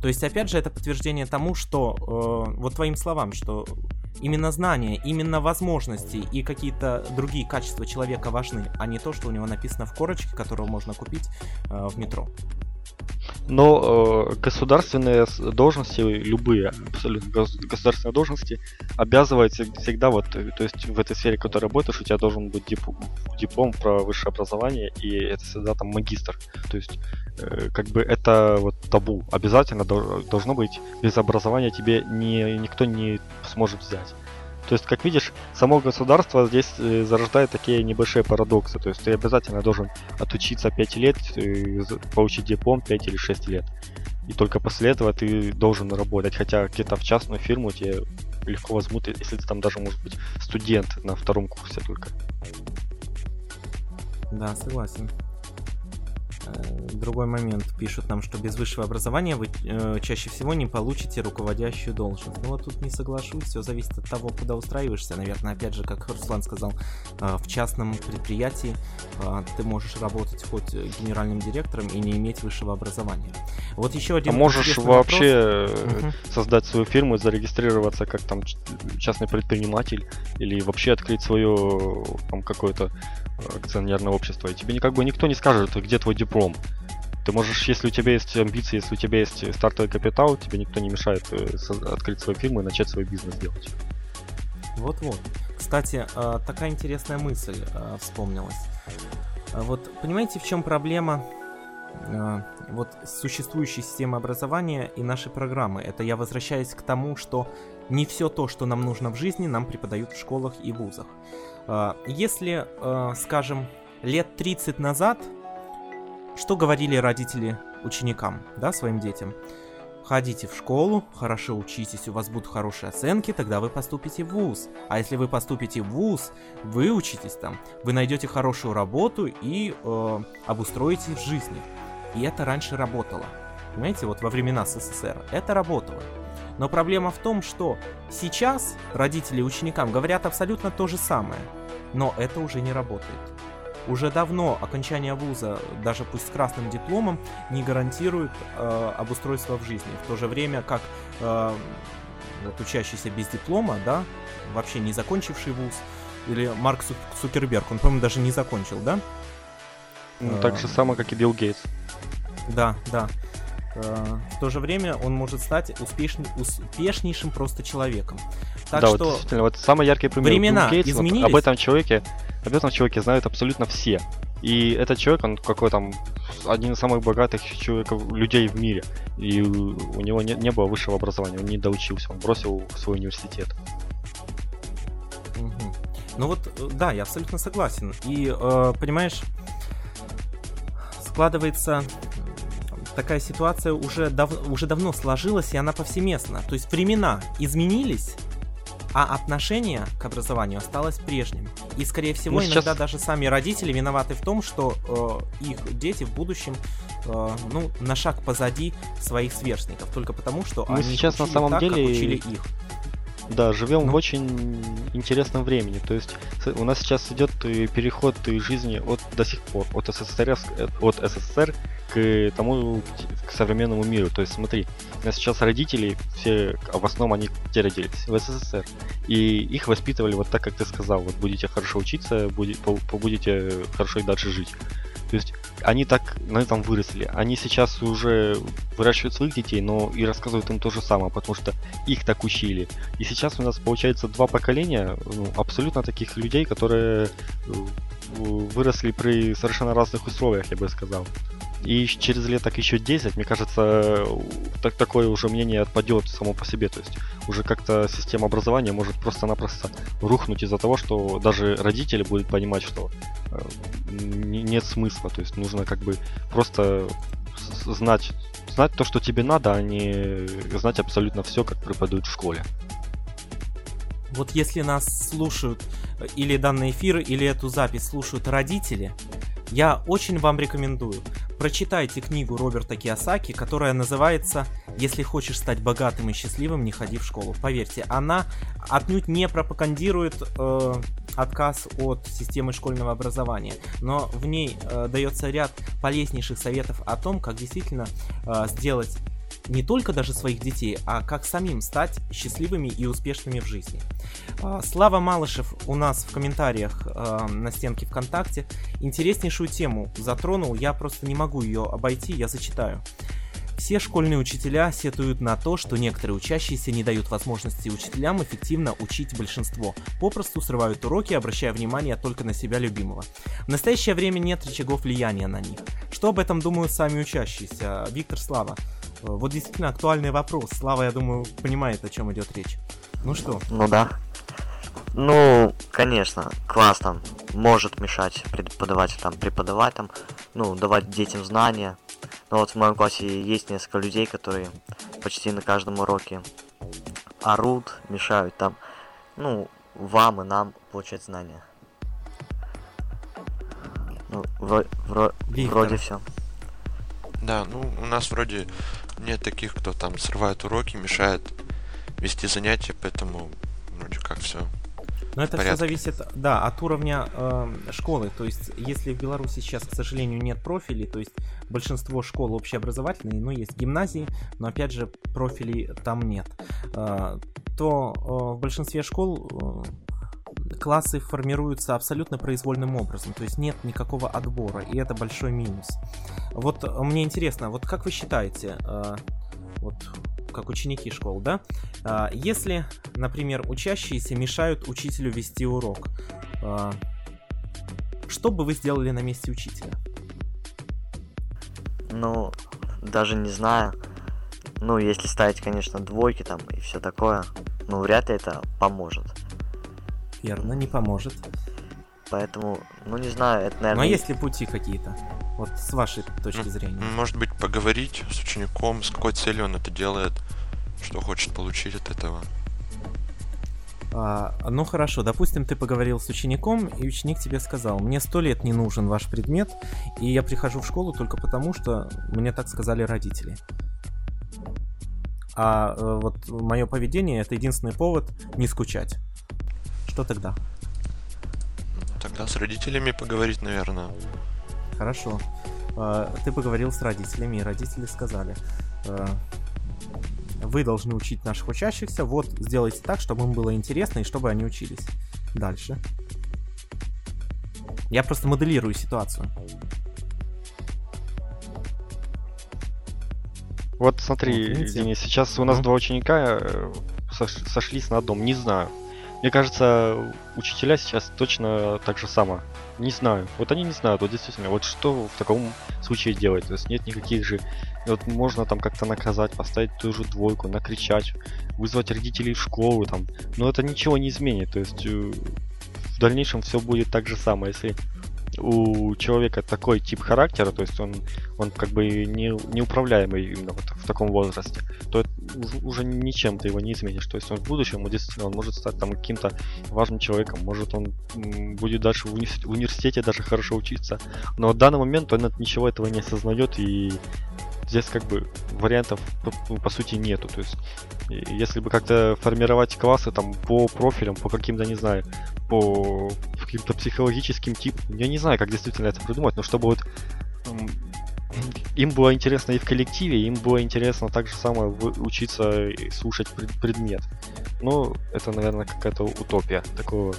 Speaker 1: То есть, опять же, это подтверждение тому, что, э, вот твоим словам, что именно знания, именно возможности и какие-то другие качества человека важны, а не то, что у него написано в корочке, которого можно купить э, в метро.
Speaker 2: Но э, государственные должности, любые абсолютно государственные должности, обязывают всегда вот, то есть в этой сфере, в которой работаешь, у тебя должен быть диплом, диплом про высшее образование, и это всегда там магистр. То есть э, как бы это вот табу. Обязательно должно быть без образования тебе не, никто не сможет взять. То есть, как видишь, само государство здесь э, зарождает такие небольшие парадоксы. То есть ты обязательно должен отучиться 5 лет, э, получить диплом 5 или 6 лет. И только после этого ты должен работать. Хотя где-то в частную фирму тебе легко возьмут, если ты там даже, может быть, студент на втором курсе только.
Speaker 1: Да, согласен. Э, другой момент. Пишут нам, что без высшего образования вы э, чаще всего не получите руководящую должность. Ну вот тут не соглашусь, все зависит от того, куда устраиваешься. Наверное, опять же, как Руслан сказал, э, в частном предприятии э, ты можешь работать хоть генеральным директором и не иметь высшего образования. Вот еще один.
Speaker 2: А можешь вообще вопрос. создать свою фирму, зарегистрироваться как там частный предприниматель или вообще открыть свое там какое-то акционерное общество. И тебе никак бы никто не скажет, где твой диплом. Ты можешь, если у тебя есть амбиции, если у тебя есть стартовый капитал, тебе никто не мешает э, открыть свою фирму и начать свой бизнес делать.
Speaker 1: Вот-вот. Кстати, э, такая интересная мысль э, вспомнилась. Вот понимаете, в чем проблема вот существующей системы образования и нашей программы? Это я возвращаюсь к тому, что не все то, что нам нужно в жизни, нам преподают в школах и вузах. Если, скажем, лет 30 назад что говорили родители ученикам, да, своим детям? Ходите в школу, хорошо учитесь, у вас будут хорошие оценки, тогда вы поступите в ВУЗ. А если вы поступите в ВУЗ, вы учитесь там, вы найдете хорошую работу и э, обустроитесь в жизни. И это раньше работало. Понимаете, вот во времена СССР это работало. Но проблема в том, что сейчас родители ученикам говорят абсолютно то же самое, но это уже не работает. Уже давно окончание вуза, даже пусть с красным дипломом, не гарантирует э, обустройство в жизни. В то же время, как э, вот учащийся без диплома, да, вообще не закончивший вуз, или Марк Цукерберг, он, по-моему, даже не закончил, да?
Speaker 2: Ну, так же самое, как и Билл Гейтс.
Speaker 1: Да, да. Э, в то же время он может стать успешней, успешнейшим просто человеком.
Speaker 2: Так да, что вот действительно, вот самый яркий пример
Speaker 1: времена Гейтс, изменились.
Speaker 2: Вот об этом человеке, об этом человеке знают абсолютно все. И этот человек, он какой там один из самых богатых человеков, людей в мире. И у него не, не было высшего образования, он не доучился, он бросил свой университет.
Speaker 1: Угу. Ну вот, э, да, я абсолютно согласен. И, э, понимаешь, складывается такая ситуация уже, дав уже давно сложилась, и она повсеместна. То есть времена изменились, а отношение к образованию осталось прежним. И, скорее всего,
Speaker 2: Ну,
Speaker 1: иногда
Speaker 2: сейчас-
Speaker 1: даже сами родители виноваты в том, что э, их дети в будущем, э, ну, на шаг позади своих сверстников, только потому, что
Speaker 2: Мы
Speaker 1: они
Speaker 2: сейчас на самом
Speaker 1: так, как
Speaker 2: деле-
Speaker 1: учили их.
Speaker 2: Да, живем
Speaker 1: Ну.
Speaker 2: в очень интересном времени. То есть у нас сейчас идет э, переход жизни от до сих пор от СССР э, от СССР к тому к современному миру. То есть смотри, у нас сейчас родители все в основном они где родились в СССР и их воспитывали вот так, как ты сказал, вот будете хорошо учиться, будете, будете хорошо и дальше жить. То есть они так на этом выросли. Они сейчас уже выращивают своих детей, но и рассказывают им то же самое, потому что их так учили. И сейчас у нас получается два поколения ну, абсолютно таких людей, которые э, выросли при совершенно разных условиях, я бы сказал. И через лет так еще 10, мне кажется, так, такое уже мнение отпадет само по себе. То есть уже как-то система образования может просто-напросто рухнуть из-за того, что даже родители будут понимать, что э, не- нет смысла. То есть нужно как бы просто знать, знать то, что тебе надо, а не знать абсолютно все, как преподают в школе.
Speaker 1: Вот если нас слушают э, или данный эфир, или эту запись слушают родители, я очень вам рекомендую. Прочитайте книгу Роберта Киосаки, которая называется «Если хочешь стать богатым и счастливым, не ходи в школу». Поверьте, она отнюдь не пропагандирует э, отказ от системы школьного образования, но в ней э, дается ряд полезнейших советов о том, как действительно э, сделать не только даже своих детей, а как самим стать счастливыми и успешными в жизни. А, Слава Малышев у нас в комментариях а, на стенке ВКонтакте интереснейшую тему затронул, я просто не могу ее обойти, я зачитаю. Все школьные учителя сетуют на то, что некоторые учащиеся не дают возможности учителям эффективно учить большинство, попросту срывают уроки, обращая внимание только на себя любимого. В настоящее время нет рычагов влияния на них. Что об этом думают сами учащиеся? Виктор Слава. Э, Вот действительно актуальный вопрос. Слава, я думаю, понимает, о чем идет речь. Ну что,
Speaker 4: Ну да. Ну, конечно, класс там может мешать преподавателю там преподавать там, ну, давать детям знания. Но вот в моем классе есть несколько людей, которые почти на каждом уроке орут, мешают там, ну, вам и нам получать знания. Ну, вро- вро-
Speaker 1: Виктор.
Speaker 4: вроде все.
Speaker 3: Да, ну у нас вроде нет таких, кто там срывает уроки, мешает вести занятия, поэтому вроде как все.
Speaker 1: Но это все зависит, да, от уровня э, школы. То есть, если в Беларуси сейчас, к сожалению, нет профилей, то есть большинство школ общеобразовательные, ну, есть гимназии, но опять же профилей там нет, э, то э, в большинстве школ э, классы формируются абсолютно произвольным образом, то есть нет никакого отбора, и это большой минус. Вот э, мне интересно, вот как вы считаете, э, вот как ученики школ, да, а, Если, например, учащиеся мешают учителю вести урок, что бы вы сделали на месте учителя?
Speaker 4: Ну, даже не знаю. Ну, если ставить, конечно, двойки там и все такое, ну, вряд ли это поможет.
Speaker 1: Верно, не поможет.
Speaker 4: Поэтому, ну, не знаю, это,
Speaker 1: Но
Speaker 4: наверное...
Speaker 1: есть ли пути какие-то? Вот с вашей точки
Speaker 3: Ну,
Speaker 1: зрения.
Speaker 3: Может быть, поговорить с учеником, с какой целью он это делает, что хочет получить от этого.
Speaker 1: А, ну хорошо, допустим, ты поговорил с учеником, и ученик тебе сказал, мне сто лет не нужен ваш предмет, и я прихожу в школу только потому, что мне так сказали родители. А э, вот мое поведение это единственный повод не скучать. Что тогда?
Speaker 3: Ну, Тогда с родителями поговорить, наверное.
Speaker 1: Хорошо. А, Ты поговорил с родителями, и родители сказали, э, вы должны учить наших учащихся, вот сделайте так, чтобы им было интересно и чтобы они учились. Дальше. Я просто моделирую ситуацию.
Speaker 2: Вот смотри,
Speaker 1: Вот, видите?
Speaker 2: Денис, сейчас у нас
Speaker 1: Ну.
Speaker 2: два ученика э, сош- сошлись на одном, не знаю. Мне кажется, учителя сейчас точно так же само. Не знаю. Вот они не знают, вот действительно, вот что в таком случае делать. То есть нет никаких же... Вот можно там как-то наказать, поставить ту же двойку, накричать, вызвать родителей в школу там. Но это ничего не изменит. То есть э, в дальнейшем все будет так же самое. Если у человека такой тип характера, то есть он, он как бы не, неуправляемый именно вот в таком возрасте, то это уже ничем ты его не изменишь. То есть он в будущем, он действительно, он может стать там каким-то важным человеком, может он будет дальше в университете даже хорошо учиться, но в данный момент он ничего этого не осознает и здесь как бы вариантов по, ну, по сути нету. То есть если бы как-то формировать классы там по профилям, по каким-то, не знаю, по каким-то психологическим типам, я не знаю, как действительно это придумать, но чтобы вот им было интересно и в коллективе, им было интересно так же самое учиться и слушать предмет. Но это, наверное, какая-то утопия. Такого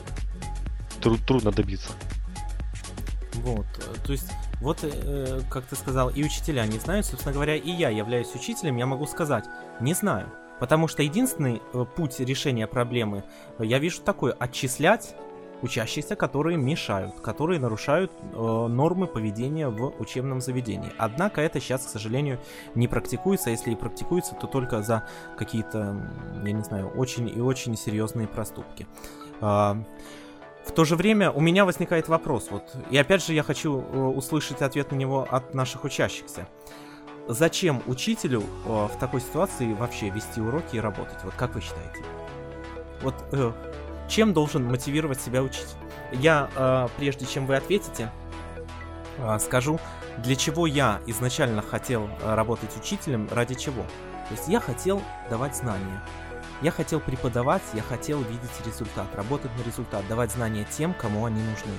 Speaker 2: труд трудно добиться.
Speaker 1: Вот, то есть вот, э, как ты сказал, и учителя не знают, собственно говоря, и я являюсь учителем, я могу сказать, не знаю. Потому что единственный э, путь решения проблемы, э, я вижу такой, отчислять учащихся, которые мешают, которые нарушают э, нормы поведения в учебном заведении. Однако это сейчас, к сожалению, не практикуется. Если и практикуется, то только за какие-то, я не знаю, очень и очень серьезные проступки. Э, в то же время у меня возникает вопрос, вот, и опять же я хочу э, услышать ответ на него от наших учащихся. Зачем учителю э, в такой ситуации вообще вести уроки и работать? Вот как вы считаете? Вот э, чем должен мотивировать себя учитель? Я, э, прежде чем вы ответите, э, скажу, для чего я изначально хотел э, работать учителем, ради чего. То есть я хотел давать знания. Я хотел преподавать, я хотел видеть результат, работать на результат, давать знания тем, кому они нужны.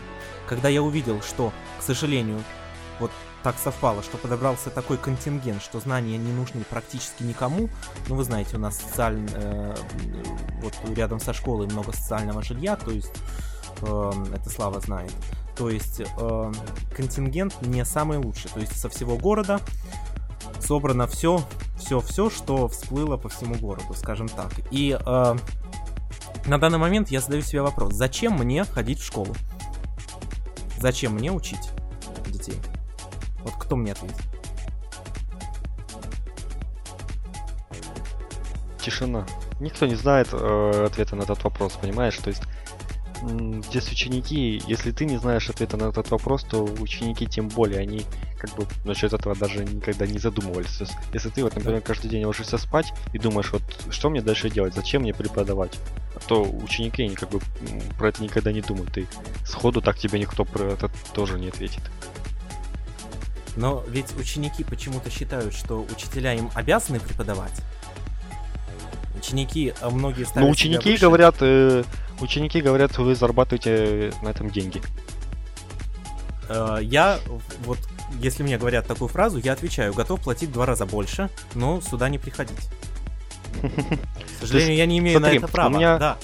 Speaker 1: Когда я увидел, что, к сожалению, вот так совпало, что подобрался такой контингент, что знания не нужны практически никому. Ну, вы знаете, у нас социально, э, вот рядом со школой много социального жилья, то есть э, это Слава знает. То есть э, контингент не самый лучший. То есть со всего города собрано все, все, все, что всплыло по всему городу, скажем так. И э, на данный момент я задаю себе вопрос: зачем мне ходить в школу? Зачем мне учить детей? Вот кто мне ответит?
Speaker 2: Тишина. Никто не знает э, ответа на этот вопрос, понимаешь? То есть здесь ученики, если ты не знаешь ответа на этот вопрос, то ученики тем более, они как бы насчет этого даже никогда не задумывались. То есть, если ты вот, например, каждый день ложишься спать и думаешь, вот что мне дальше делать, зачем мне преподавать, то ученики они как бы про это никогда не думают. И сходу так тебе никто про это тоже не ответит.
Speaker 1: Но ведь ученики почему-то считают, что учителя им обязаны преподавать. Ученики, а многие ставят
Speaker 2: Ну, ученики говорят, э, ученики говорят, вы зарабатываете на этом деньги.
Speaker 1: Э, я вот, если мне говорят такую фразу, я отвечаю, готов платить в два раза больше, но сюда не приходить. К сожалению, я не имею на это права. Меня... Да.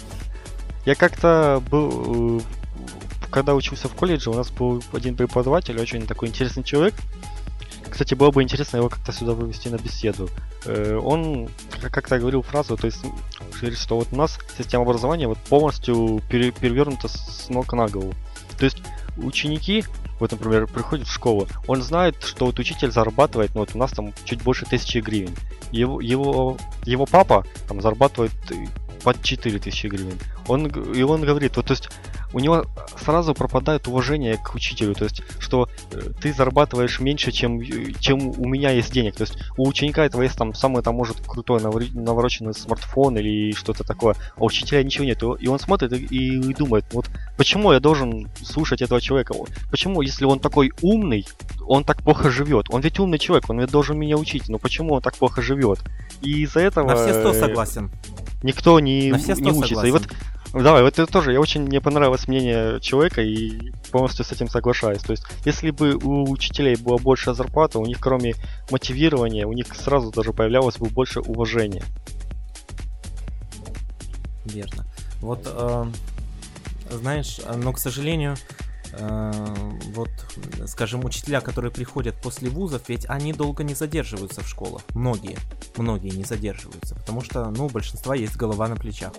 Speaker 2: Я как-то был, э, когда учился в колледже, у нас был один преподаватель, очень такой интересный человек. Кстати, было бы интересно его как-то сюда вывести на беседу. Э, он как-то говорил фразу, то есть что вот у нас система образования вот полностью перевернута с ног на голову. То есть ученики, вот, например, приходят в школу, он знает, что вот учитель зарабатывает, ну вот у нас там чуть больше тысячи гривен. Его, его, его папа там зарабатывает под 4000 гривен. Он, и он говорит, вот то есть у него сразу пропадает уважение к учителю, то есть, что э, ты зарабатываешь меньше, чем, чем у меня есть денег. То есть у ученика этого есть там самый там может крутой навороченный смартфон или что-то такое, а у учителя ничего нет. И он смотрит и, и думает, вот почему я должен слушать этого человека? Почему, если он такой умный, он так плохо живет? Он ведь умный человек, он ведь должен меня учить, но почему он так плохо живет? И из-за этого... На
Speaker 1: все сто согласен.
Speaker 2: Никто не, не учится. Согласен. И вот Давай, вот это тоже, я очень мне понравилось мнение человека и полностью с этим соглашаюсь. То есть, если бы у учителей была больше зарплата, у них кроме мотивирования, у них сразу даже появлялось бы больше уважения.
Speaker 1: Верно. Вот, э, знаешь, но, к сожалению, Э, вот, скажем, учителя, которые приходят после вузов, ведь они долго не задерживаются в школах. Многие, многие не задерживаются, потому что, ну, у большинства есть голова на плечах.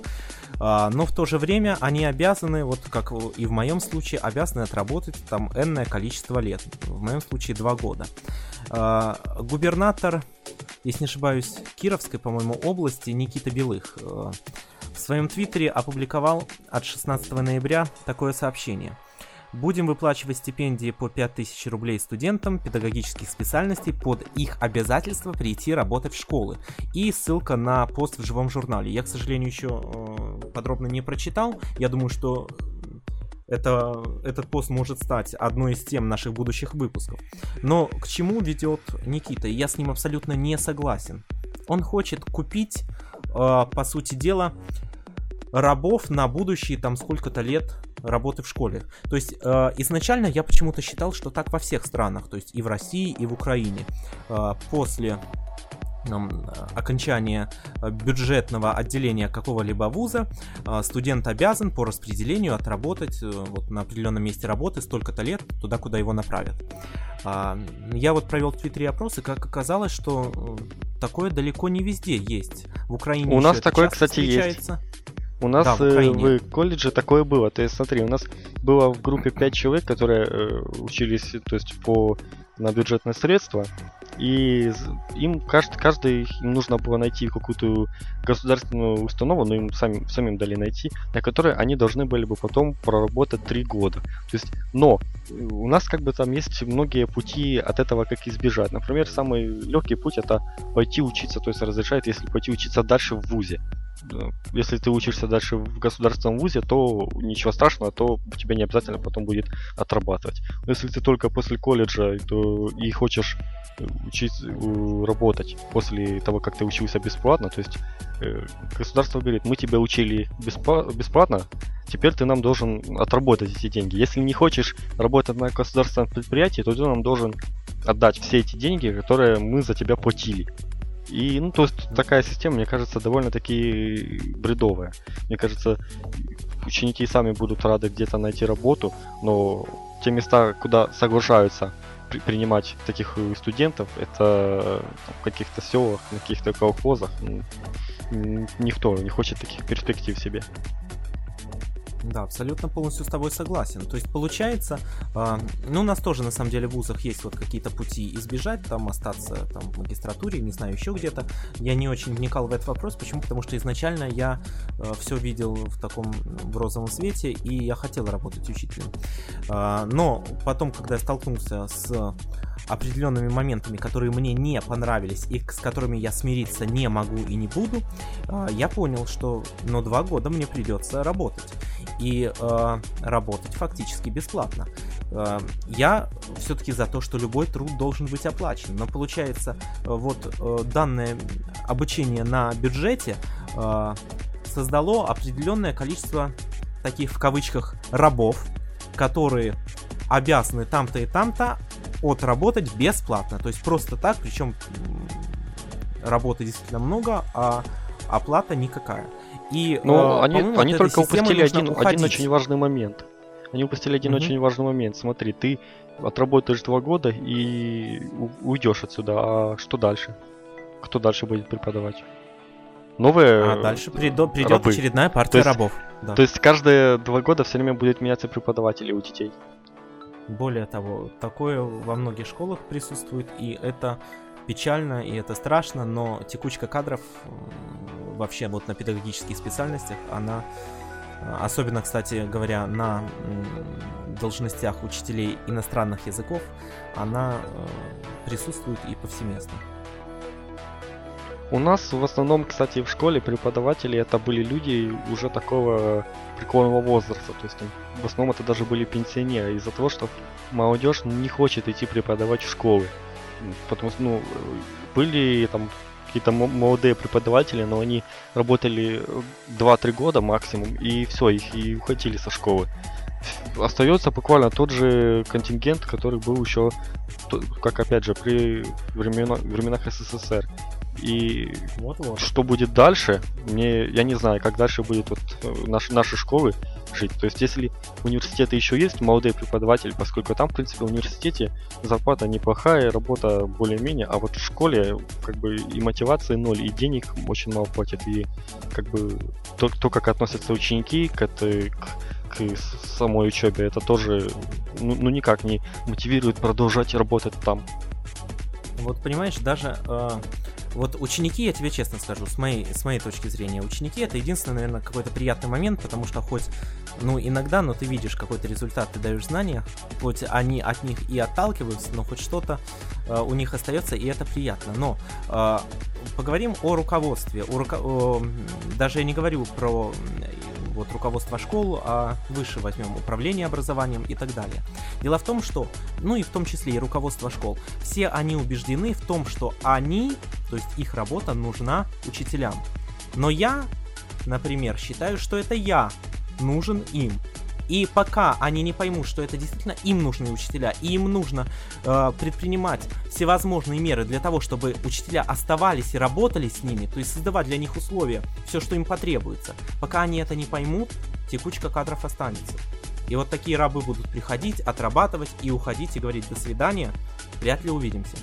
Speaker 1: А, но в то же время они обязаны, вот как и в моем случае, обязаны отработать там энное количество лет. В моем случае два года. А, губернатор, если не ошибаюсь, Кировской, по-моему, области Никита Белых э, в своем твиттере опубликовал от 16 ноября такое сообщение – Будем выплачивать стипендии по 5000 рублей студентам педагогических специальностей под их обязательство прийти работать в школы. И ссылка на пост в живом журнале. Я, к сожалению, еще э, подробно не прочитал. Я думаю, что это, этот пост может стать одной из тем наших будущих выпусков. Но к чему ведет Никита? Я с ним абсолютно не согласен. Он хочет купить, э, по сути дела, рабов на будущие там сколько-то лет работы в школе. То есть э, изначально я почему-то считал, что так во всех странах, то есть и в России, и в Украине. Э, после окончания э, бюджетного отделения какого-либо вуза э, студент обязан по распределению отработать э, вот на определенном месте работы столько-то лет туда, куда его направят. А, я вот провел в Твиттере опрос, и как оказалось, что такое далеко не везде есть. В Украине
Speaker 2: у нас такое, кстати, есть. У нас да, в, в колледже такое было. То есть, смотри, у нас было в группе 5 человек, которые э, учились, то есть, по на бюджетные средства, и им каждый, каждый им нужно было найти какую-то государственную установу, но им сами, самим дали найти, на которой они должны были бы потом проработать три года. То есть, но у нас как бы там есть многие пути от этого как избежать. Например, самый легкий путь это пойти учиться, то есть разрешает, если пойти учиться дальше в ВУЗе если ты учишься дальше в государственном вузе, то ничего страшного, то тебе не обязательно потом будет отрабатывать. Но если ты только после колледжа то и хочешь учить, работать после того, как ты учился бесплатно, то есть э, государство говорит, мы тебя учили бесплатно, теперь ты нам должен отработать эти деньги. Если не хочешь работать на государственном предприятии, то ты нам должен отдать все эти деньги, которые мы за тебя платили. И, ну, то есть такая система, мне кажется, довольно-таки бредовая. Мне кажется, ученики сами будут рады где-то найти работу, но те места, куда соглашаются при- принимать таких студентов, это в каких-то селах, на каких-то колхозах. Никто не хочет таких перспектив себе.
Speaker 1: Да, абсолютно полностью с тобой согласен. То есть получается, э, ну у нас тоже на самом деле в вузах есть вот какие-то пути избежать, там остаться там в магистратуре, не знаю, еще где-то. Я не очень вникал в этот вопрос. Почему? Потому что изначально я э, все видел в таком в розовом свете, и я хотел работать учителем. Э, но потом, когда я столкнулся с определенными моментами, которые мне не понравились и с которыми я смириться не могу и не буду, э, я понял, что ну два года мне придется работать и э, работать фактически бесплатно. Э, я все-таки за то, что любой труд должен быть оплачен, но получается вот э, данное обучение на бюджете э, создало определенное количество таких в кавычках рабов, которые обязаны там-то и там-то отработать бесплатно, то есть просто так, причем работы действительно много, а оплата никакая. И,
Speaker 2: Но э, они, они только упустили один, один очень важный момент. Они упустили один mm-hmm. очень важный момент. Смотри, ты отработаешь два года и уйдешь отсюда. А что дальше? Кто дальше будет преподавать?
Speaker 1: Новые. А дальше придет, придет рабы. очередная партия то есть, рабов.
Speaker 2: Да. То есть каждые два года все время будет меняться преподаватели у детей.
Speaker 1: Более того, такое во многих школах присутствует, и это печально, и это страшно, но текучка кадров вообще вот на педагогических специальностях, она, э, особенно, кстати говоря, на должностях учителей иностранных языков, она э, присутствует и повсеместно.
Speaker 2: У нас в основном, кстати, в школе преподаватели это были люди уже такого преклонного возраста. То есть в основном это даже были пенсионеры из-за того, что молодежь не хочет идти преподавать в школы. Потому что, ну, были там какие-то молодые преподаватели, но они работали 2-3 года максимум, и все, их и уходили со школы. Остается буквально тот же контингент, который был еще, как опять же, при времена, временах СССР. И вот, вот. что будет дальше, мне я не знаю, как дальше будет вот э, наши, наши школы жить. То есть, если университеты еще есть, молодые преподаватели, поскольку там, в принципе, в университете зарплата неплохая, работа более-менее, а вот в школе как бы и мотивации ноль, и денег очень мало платят, и как бы то, то как относятся ученики к, этой, к, к самой учебе, это тоже ну, ну никак не мотивирует продолжать работать там.
Speaker 1: Вот понимаешь, даже э, вот ученики, я тебе честно скажу, с моей, с моей точки зрения, ученики это единственный, наверное, какой-то приятный момент, потому что хоть, ну, иногда, но ты видишь какой-то результат, ты даешь знания, хоть они от них и отталкиваются, но хоть что-то э, у них остается, и это приятно. Но э, поговорим о руководстве. О руко... о, даже я не говорю про вот руководство школ, а выше возьмем управление образованием и так далее. Дело в том, что, ну и в том числе и руководство школ, все они убеждены в том, что они, то есть их работа нужна учителям. Но я, например, считаю, что это я нужен им. И пока они не поймут, что это действительно им нужны учителя, и им нужно э, предпринимать всевозможные меры для того, чтобы учителя оставались и работали с ними, то есть создавать для них условия, все, что им потребуется. Пока они это не поймут, текучка кадров останется. И вот такие рабы будут приходить, отрабатывать и уходить и говорить до свидания. Вряд ли увидимся.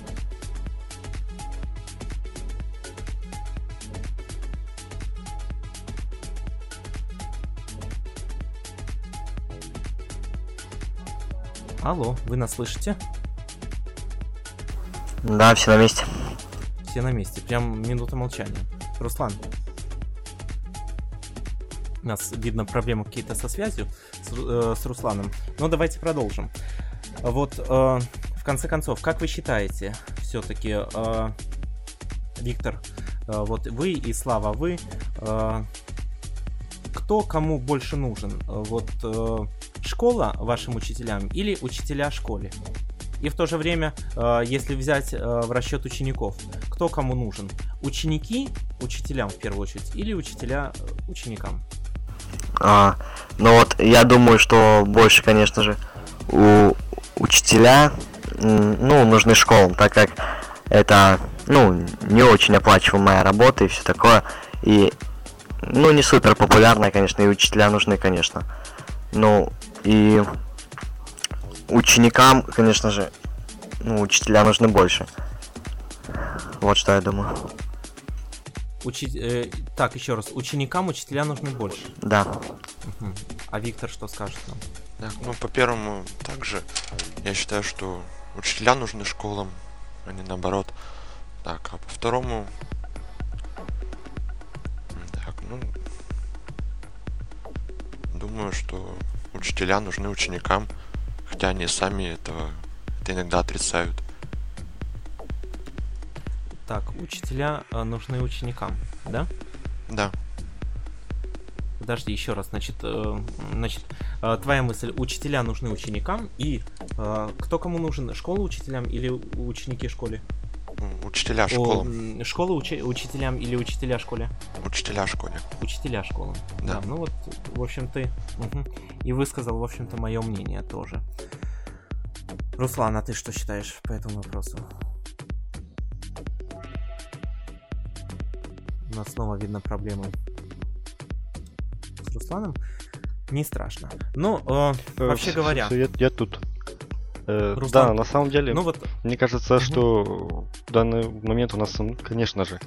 Speaker 1: Алло, вы нас слышите?
Speaker 4: Да, все на месте.
Speaker 1: Все на месте. Прям минута молчания. Руслан. У нас, видно, проблемы какие-то со связью с, э, с Русланом. Но давайте продолжим. Вот, э, в конце концов, как вы считаете, все-таки, э, Виктор, э, вот вы и Слава, вы, э, кто кому больше нужен? Вот э, школа вашим учителям или учителя школе? И в то же время, э, если взять э, в расчет учеников, кто кому нужен? Ученики учителям в первую очередь или учителя э, ученикам?
Speaker 4: А, ну вот, я думаю, что больше, конечно же, у учителя, ну, нужны школам, так как это, ну, не очень оплачиваемая работа и все такое. И, ну, не супер популярная, конечно, и учителя нужны, конечно. Ну, и ученикам, конечно же, ну, учителя нужны больше. Вот что я думаю.
Speaker 1: Учи... Э, так, еще раз. Ученикам учителя нужны больше.
Speaker 4: Да.
Speaker 1: Угу. А Виктор что скажет нам?
Speaker 3: Так, ну, по первому, также, я считаю, что учителя нужны школам, а не наоборот. Так, а по Думаю, что учителя нужны ученикам, хотя они сами этого это иногда отрицают.
Speaker 1: Так, учителя э, нужны ученикам, да?
Speaker 3: Да.
Speaker 1: Подожди, еще раз, значит, э, значит, э, твоя мысль, учителя нужны ученикам, и кто кому нужен, школа учителям или ученики школе?
Speaker 3: Учителя школам.
Speaker 1: О, школа учи- учителям или учителя школе?
Speaker 3: Учителя школе.
Speaker 1: Учителя школам.
Speaker 3: Да.
Speaker 1: да. Ну вот, в общем, ты угу. и высказал, в общем-то, мое мнение тоже. Руслан, а ты что считаешь по этому вопросу? У нас снова видно проблемы с Русланом. Не страшно. Ну, э, э вообще говоря...
Speaker 2: Я, я тут. Э, Руслан, да, на самом деле, ну вот... мне кажется, угу. что в данный момент у нас, конечно же,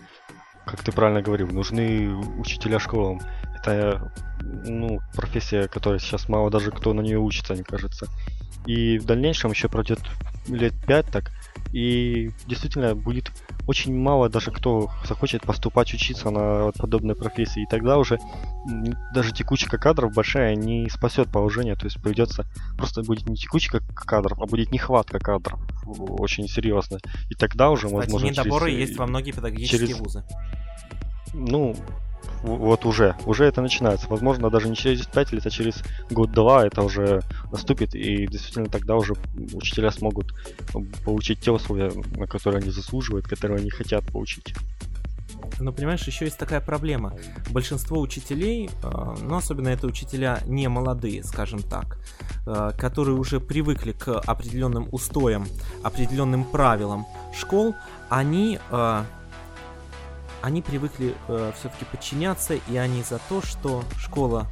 Speaker 2: как ты правильно говорил, нужны учителя школам. Это ну, профессия, которая сейчас мало даже кто на нее учится, мне кажется. И в дальнейшем еще пройдет лет пять так, и действительно будет очень мало даже кто захочет поступать учиться на подобной профессии. И тогда уже даже текучка кадров большая не спасет положение. То есть придется просто будет не текучка кадров, а будет нехватка кадров очень серьезно. И тогда уже
Speaker 1: Кстати,
Speaker 2: возможно.
Speaker 1: Недоборы через... есть во многие педагогические через... вузы.
Speaker 2: Ну, вот уже, уже это начинается. Возможно, даже не через 5 лет, а через год-два это уже наступит, и действительно тогда уже учителя смогут получить те условия, на которые они заслуживают, которые они хотят получить.
Speaker 1: Но понимаешь, еще есть такая проблема. Большинство учителей, а, ну особенно это учителя не молодые, скажем так, а, которые уже привыкли к определенным устоям, определенным правилам школ, они а, они привыкли э, все-таки подчиняться, и они за то, что школа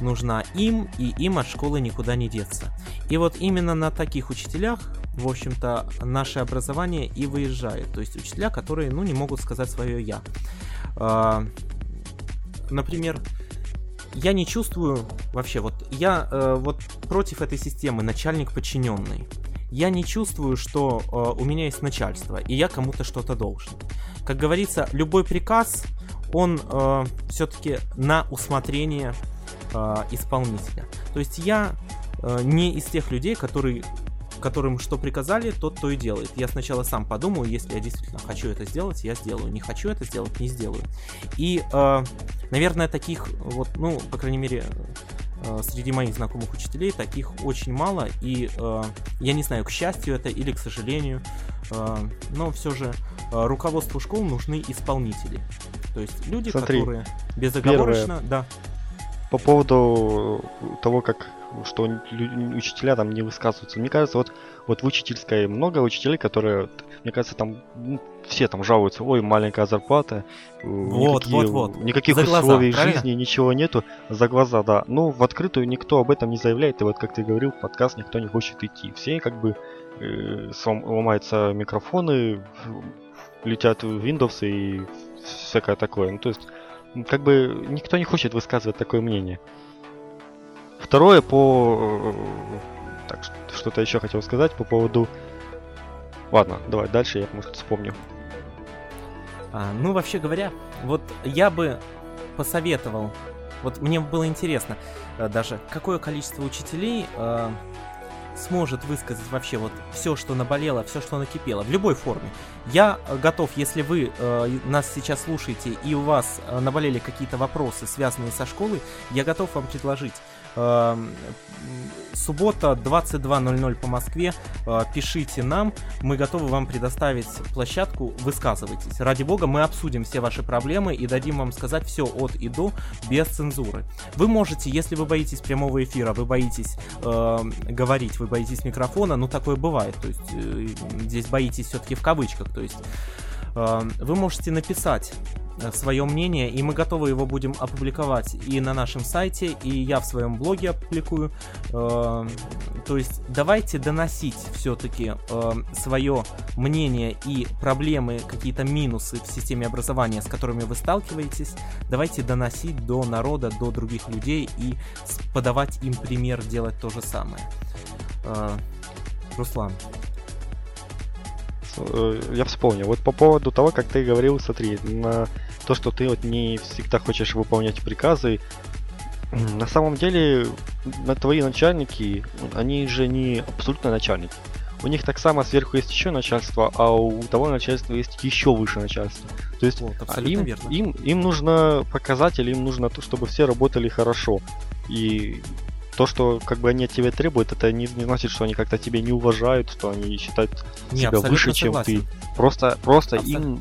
Speaker 1: нужна им, и им от школы никуда не деться. И вот именно на таких учителях, в общем-то, наше образование и выезжает. То есть учителя, которые, ну, не могут сказать свое «я». Э, например, я не чувствую вообще, вот я э, вот против этой системы начальник подчиненный. я не чувствую, что э, у меня есть начальство, и я кому-то что-то должен. Как говорится, любой приказ, он э, все-таки на усмотрение э, исполнителя. То есть я э, не из тех людей, которые которым что приказали, тот то и делает. Я сначала сам подумаю, если я действительно хочу это сделать, я сделаю. Не хочу это сделать, не сделаю. И, э, наверное, таких вот, ну, по крайней мере, среди моих знакомых учителей таких очень мало. И э, я не знаю, к счастью это или к сожалению, э, но все же э, руководству школ нужны исполнители. То есть люди,
Speaker 2: Смотри,
Speaker 1: которые безоговорочно, да.
Speaker 2: По поводу того, как что учителя там не высказываются. Мне кажется, вот, вот в учительской много учителей, которые, мне кажется, там ну, все там жалуются, ой, маленькая зарплата, э,
Speaker 1: Вот,
Speaker 2: никакие,
Speaker 1: вот, вот.
Speaker 2: никаких
Speaker 1: За глаза,
Speaker 2: условий
Speaker 1: правильно?
Speaker 2: жизни, ничего нету, за глаза, да. Ну, в открытую никто об этом не заявляет, и вот, как ты говорил, в подкаст никто не хочет идти. Все как бы э, слом- ломаются микрофоны, летят в Windows и всякое такое. Ну, то есть, как бы никто не хочет высказывать такое мнение. Второе по... э, Так, что-то еще хотел сказать по поводу... Ладно, давай дальше, я, может, вспомню.
Speaker 1: А, ну, вообще говоря, вот я бы посоветовал, вот мне было интересно э, даже, какое количество учителей э, сможет высказать вообще вот все, что наболело, все, что накипело, в любой форме. Я э, готов, если вы э, нас сейчас слушаете и у вас э, наболели какие-то вопросы, связанные со школой, я готов вам предложить. Э, м, суббота 22.00 по Москве. Э, пишите нам, мы готовы вам предоставить площадку, высказывайтесь. Ради бога, мы обсудим все ваши проблемы и дадим вам сказать все от и до без цензуры. Вы можете, если вы боитесь прямого эфира, вы боитесь э, говорить, вы боитесь микрофона, ну такое бывает, то есть э, здесь боитесь все-таки в кавычках, то есть э, вы можете написать свое мнение, и мы готовы его будем опубликовать и на нашем сайте, и я в своем блоге опубликую. Э, То есть давайте доносить все-таки свое мнение и проблемы, какие-то минусы в системе образования, с которыми вы сталкиваетесь, давайте доносить до народа, до других людей и подавать им пример делать то же самое. Э, Руслан,
Speaker 2: э, Я вспомнил. Вот по поводу того, как ты говорил, смотри, на то, что ты вот не всегда хочешь выполнять приказы. На самом деле, на твои начальники, они же не абсолютно начальники. У них так само сверху есть еще начальство, а у того начальства есть еще выше начальство. То есть
Speaker 1: вот,
Speaker 2: им,
Speaker 1: верно.
Speaker 2: Им, им нужно показатель, им нужно то, чтобы все работали хорошо. И то, что как бы они от тебя требуют, это не, не значит, что они как-то тебя не уважают, что они считают
Speaker 1: Не,
Speaker 2: себя выше, чем
Speaker 1: согласен.
Speaker 2: ты. Просто, просто им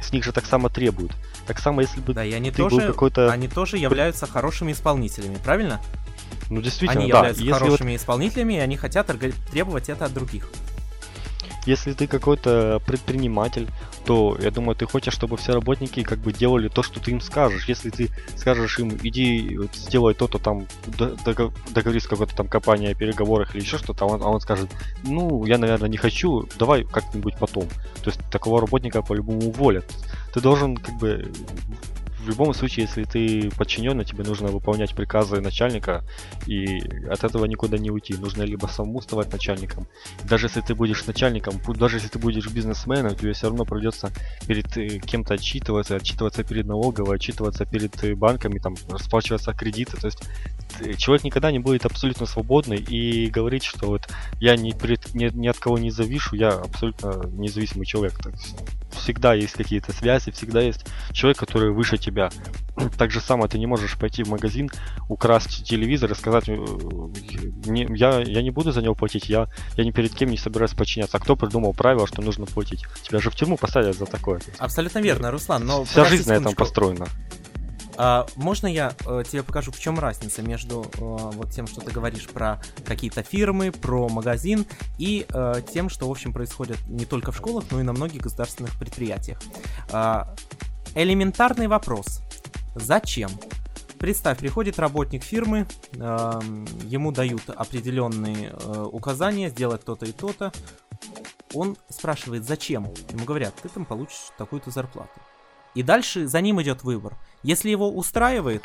Speaker 2: с них же так само требуют. Так само, если бы
Speaker 1: Да, и они
Speaker 2: ты был
Speaker 1: тоже,
Speaker 2: какой-то,
Speaker 1: они тоже являются хорошими исполнителями, правильно?
Speaker 2: ну действительно,
Speaker 1: Они
Speaker 2: да.
Speaker 1: являются
Speaker 2: Если вот
Speaker 1: хорошими исполнителями, и они хотят требовать это от других.
Speaker 2: Если ты какой-то предприниматель, то я думаю, ты хочешь, чтобы все работники как бы делали то, что ты им скажешь. Если ты скажешь им, иди вот, сделай то-то там, договорись с какой-то там компанией о переговорах или еще что-то, а а он скажет, ну, я, наверное, не хочу, давай как-нибудь потом. То есть такого работника по-любому уволят. Ты должен как бы в любом случае, если ты подчиненный, тебе нужно выполнять приказы начальника, и от этого никуда не уйти. Нужно либо самому ставать начальником, даже если ты будешь начальником, даже если ты будешь бизнесменом, тебе все равно придется перед э, кем-то отчитываться, отчитываться перед налоговой, отчитываться перед э, банками, там, расплачиваться кредиты. То есть э, человек никогда не будет абсолютно свободный и говорить, что вот я ни, перед, ни, ни от кого не завишу, я абсолютно независимый человек. Есть всегда есть какие-то связи, всегда есть человек, который выше тебя. Так же самое ты не можешь пойти в магазин, украсть телевизор и сказать, э, не, я, я не буду за него платить, я, я ни перед кем не собираюсь подчиняться. А кто придумал правило, что нужно платить? Тебя же в тюрьму посадят за такое.
Speaker 1: Абсолютно верно, Руслан, но...
Speaker 2: Вся жизнь на этом
Speaker 1: секундочку.
Speaker 2: построена.
Speaker 1: А, можно я э, тебе покажу, в чем разница между э, вот тем, что ты говоришь про какие-то фирмы, про магазин и э, тем, что, в общем, происходит не только в школах, но и на многих государственных предприятиях. А, элементарный вопрос. Зачем? Представь, приходит работник фирмы, эм, ему дают определенные э, указания сделать то-то и то-то. Он спрашивает, зачем? Ему говорят, ты там получишь такую-то зарплату. И дальше за ним идет выбор. Если его устраивает,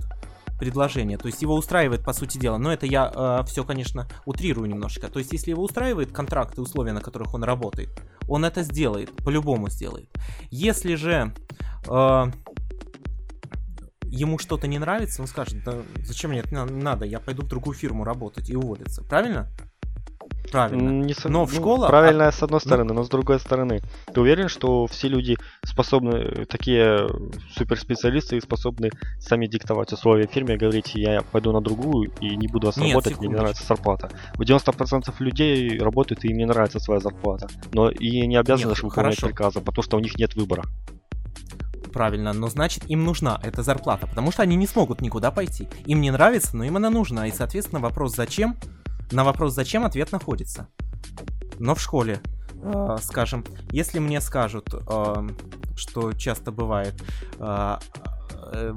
Speaker 1: предложение. То есть его устраивает, по сути дела, но это я э, все, конечно, утрирую немножко. То есть если его устраивает контракт и условия, на которых он работает, он это сделает, по-любому сделает. Если же э, ему что-то не нравится, он скажет, да зачем мне это надо, я пойду в другую фирму работать и уволиться. Правильно? Правильно.
Speaker 2: Не со...
Speaker 1: Но в
Speaker 2: ну,
Speaker 1: школах...
Speaker 2: Правильно, с одной стороны, но с другой стороны. Ты уверен, что все люди способны, такие суперспециалисты, способны сами диктовать условия фирме, говорить, я пойду на другую и не буду вас
Speaker 1: Нет,
Speaker 2: работать, мне не нравится зарплата. У 90% людей работают и им не нравится своя зарплата. Но и не обязаны
Speaker 1: Нет,
Speaker 2: выполнять
Speaker 1: хорошо.
Speaker 2: приказы, потому что у них нет выбора.
Speaker 1: Правильно, но значит им нужна эта зарплата, потому что они не смогут никуда пойти. Им не нравится, но им она нужна. И, соответственно, вопрос «зачем?» На вопрос «зачем?» ответ находится. Но в школе, э, скажем, если мне скажут, э, что часто бывает, э,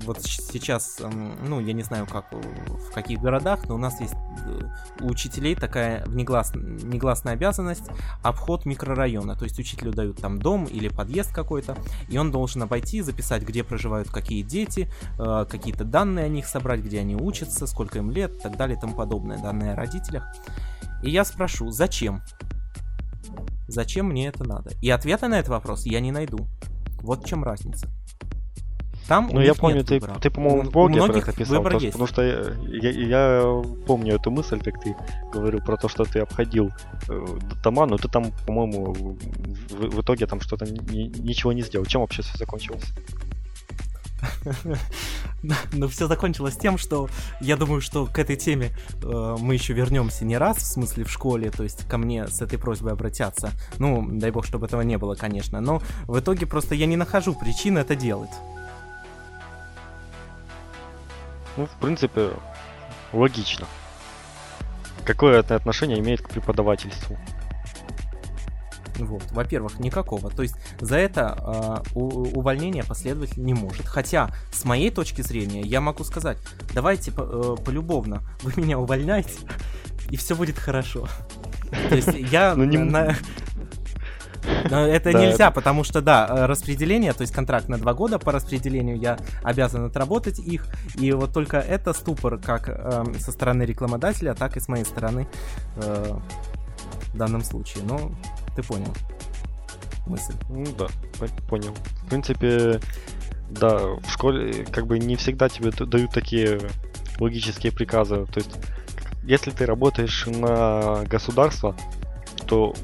Speaker 1: вот щ- сейчас, ну, я не знаю, как в каких городах, но у нас есть э, у учителей такая внеглас- негласная обязанность обход микрорайона. То есть учителю дают там дом или подъезд какой-то, и он должен обойти, записать, где проживают какие дети, э, какие-то данные о них собрать, где они учатся, сколько им лет, так далее и тому подобное, данные о родителях. И я спрошу, зачем? Зачем мне это надо? И ответа на этот вопрос я не найду. Вот в чем разница. Там
Speaker 2: Ну, я помню, ты,
Speaker 1: выбора.
Speaker 2: ты, по-моему, в блоге про это писал,
Speaker 1: выбор
Speaker 2: просто
Speaker 1: есть.
Speaker 2: потому что я, я- я помню эту мысль, как ты говорил про то, что ты обходил э, дома, но ты там, по-моему, в, в итоге там что-то ни- ничего не сделал. Чем вообще все закончилось?
Speaker 1: Но все закончилось тем, что я думаю, что к этой теме э, мы еще вернемся не раз, в смысле в школе, то есть ко мне с этой просьбой обратятся. Ну, дай бог, чтобы этого не было, конечно. Но в итоге просто я не нахожу причин это делать.
Speaker 2: Ну, в принципе, логично. Какое это отношение имеет к преподавательству?
Speaker 1: Вот, во-первых, никакого. То есть за это э, увольнение последовать не может. Хотя, с моей точки зрения, я могу сказать, давайте э, полюбовно, вы меня увольняете, и все будет хорошо. То есть я
Speaker 2: Ну, не
Speaker 1: на- это нельзя, потому что, да, э, распределение, то есть контракт на два года по распределению, я обязан отработать их, и вот только это ступор как эм, со стороны рекламодателя, так и с моей стороны э, в данном случае. Ну, ты понял мысль.
Speaker 2: Ну да, пон- понял. В принципе, да, в школе как бы не всегда тебе дают такие логические приказы. То есть, если ты работаешь на государство, то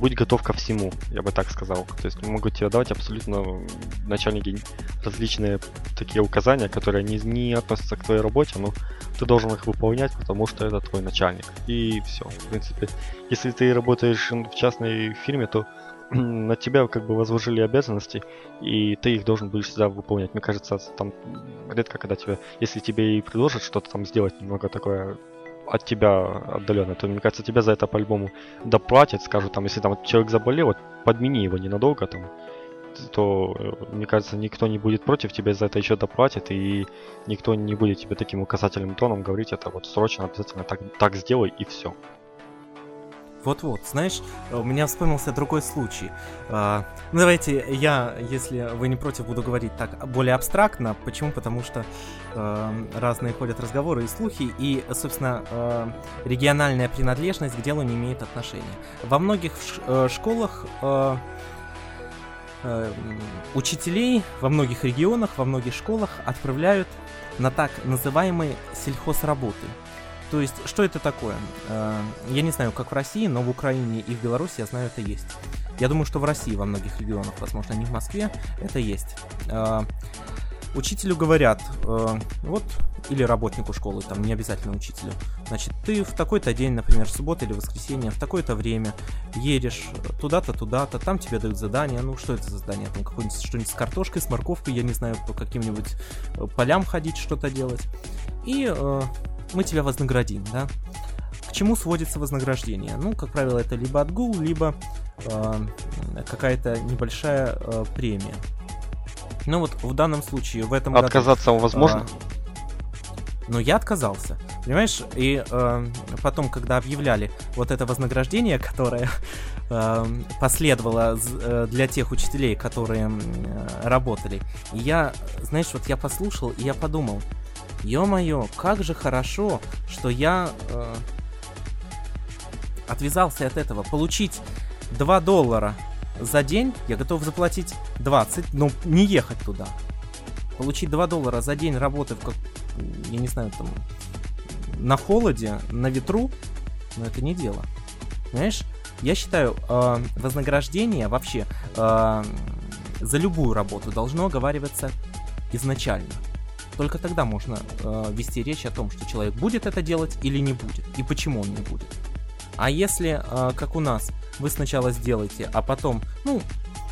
Speaker 2: будь готов ко всему, я бы так сказал. То есть могут тебе давать абсолютно начальники различные такие указания, которые не, не относятся к твоей работе, но ты должен их выполнять, потому что это твой начальник. И все. В принципе, если ты работаешь в частной фирме, то на тебя как бы возложили обязанности, и ты их должен будешь всегда выполнять. Мне кажется, там редко, когда тебе, если тебе и предложат что-то там сделать немного такое от тебя отдаленно, то мне кажется, тебя за это по-любому доплатят, скажут там, если там человек заболел, вот подмени его ненадолго там, то, э, мне кажется, никто не будет против, тебя за это еще доплатят, и никто не будет тебе таким указательным тоном говорить, это вот срочно обязательно так, так сделай, и все.
Speaker 1: Вот-вот, знаешь, у меня вспомнился другой случай. А, ну давайте я, если вы не против, буду говорить так более абстрактно. Почему? Потому что э, разные ходят разговоры и слухи, и, собственно, э, региональная принадлежность к делу не имеет отношения. Во многих э, школах учителей во многих регионах, во многих школах отправляют на так называемые сельхозработы. То есть, что это такое? Я не знаю, как в России, но в Украине и в Беларуси, я знаю, это есть. Я думаю, что в России во многих регионах, возможно, не в Москве, это есть. Учителю говорят, э, вот, или работнику школы, там, не обязательно учителю, значит, ты в такой-то день, например, суббота или воскресенье, в такое-то время едешь туда-то, туда-то, там тебе дают задание, ну, что это за задание, там, какое-нибудь что-нибудь с картошкой, с морковкой, я не знаю, по каким-нибудь э, полям ходить, что-то делать, и э, мы тебя вознаградим, да. К чему сводится вознаграждение? Ну, как правило, это либо отгул, либо э, какая-то небольшая э, премия. Ну вот в данном случае, в этом году...
Speaker 2: Отказаться возможно?
Speaker 1: А, но я отказался. Понимаешь, и э, потом, когда объявляли вот это вознаграждение, которое э, последовало э, для тех учителей, которые э, работали, я, знаешь, вот я послушал, и я подумал, Ё-моё, как же хорошо, что я э, отвязался от этого. Получить 2 доллара за день я готов заплатить 20, но не ехать туда. Получить 2 доллара за день работы в как, я не знаю, там, на холоде, на ветру, но это не дело. Понимаешь? Я считаю, э, вознаграждение вообще э, за любую работу должно оговариваться изначально. Только тогда можно э, вести речь о том, что человек будет это делать или не будет, и почему он не будет. А если, э, как у нас, вы сначала сделаете, а потом, ну,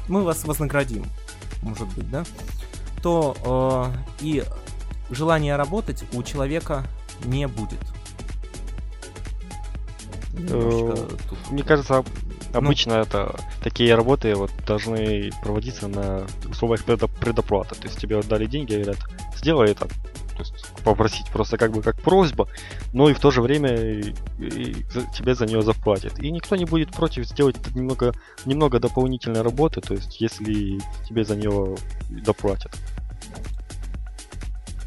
Speaker 1: мы вас вознаградим, может быть, да, то э, и желание работать у человека не будет.
Speaker 2: Э, мне кажется, обычно это такие работы вот должны проводиться на условиях предо- предоплаты. То есть тебе отдали деньги, говорят, сделай это. То есть попросить просто как бы как просьба, но и в то же время и, и тебе за нее заплатят. И никто не будет против сделать немного, немного дополнительной работы, то есть если тебе за нее доплатят.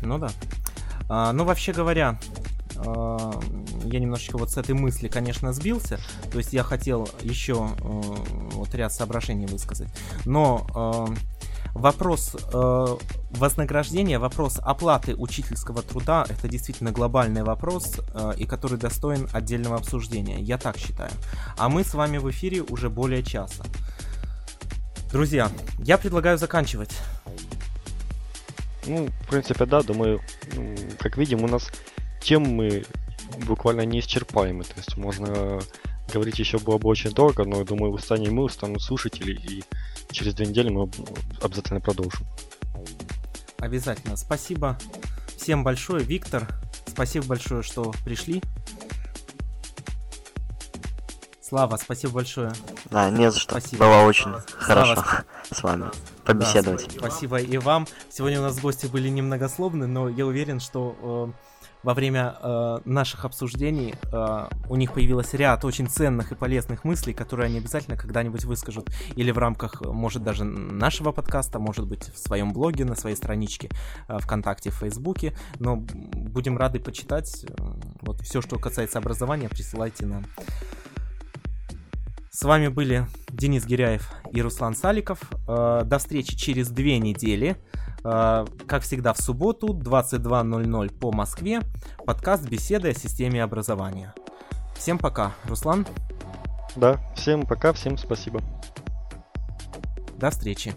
Speaker 1: Ну да. А, ну, вообще говоря, а, я немножечко вот с этой мысли, конечно, сбился. То есть я хотел еще э, вот ряд соображений высказать. Но э, вопрос э, вознаграждения, вопрос оплаты учительского труда, это действительно глобальный вопрос, и который достоин отдельного обсуждения. Я так считаю. А мы с вами в эфире уже более часа. Друзья, я предлагаю заканчивать.
Speaker 2: Ну, в принципе, да, думаю, как видим, у нас тем мы буквально неисчерпаемы. То есть можно говорить еще было бы очень долго, но думаю, устанем мы, устанут слушатели, и через две недели мы обязательно продолжим.
Speaker 1: Обязательно. Спасибо всем большое, Виктор. Спасибо большое, что пришли. Слава, спасибо большое.
Speaker 4: Да, не за что. Спасибо. Было очень Слава, хорошо с вами побеседовать.
Speaker 1: Да, спасибо и вам. Сегодня у нас гости были немногословны, но я уверен, что э, во время э, наших обсуждений э, у них появилось ряд очень ценных и полезных мыслей, которые они обязательно когда-нибудь выскажут или в рамках, может, даже нашего подкаста, может быть, в своем блоге, на своей страничке э, ВКонтакте, в Фейсбуке. Но будем рады почитать. Э, вот все, что касается образования, присылайте нам. С вами были Денис Гиряев и Руслан Саликов. Э, до встречи через две недели. А, как всегда, в субботу, 22.00 по Москве, подкаст «Беседы о системе образования». Всем пока. Руслан?
Speaker 2: Да, всем пока, всем спасибо.
Speaker 1: До встречи.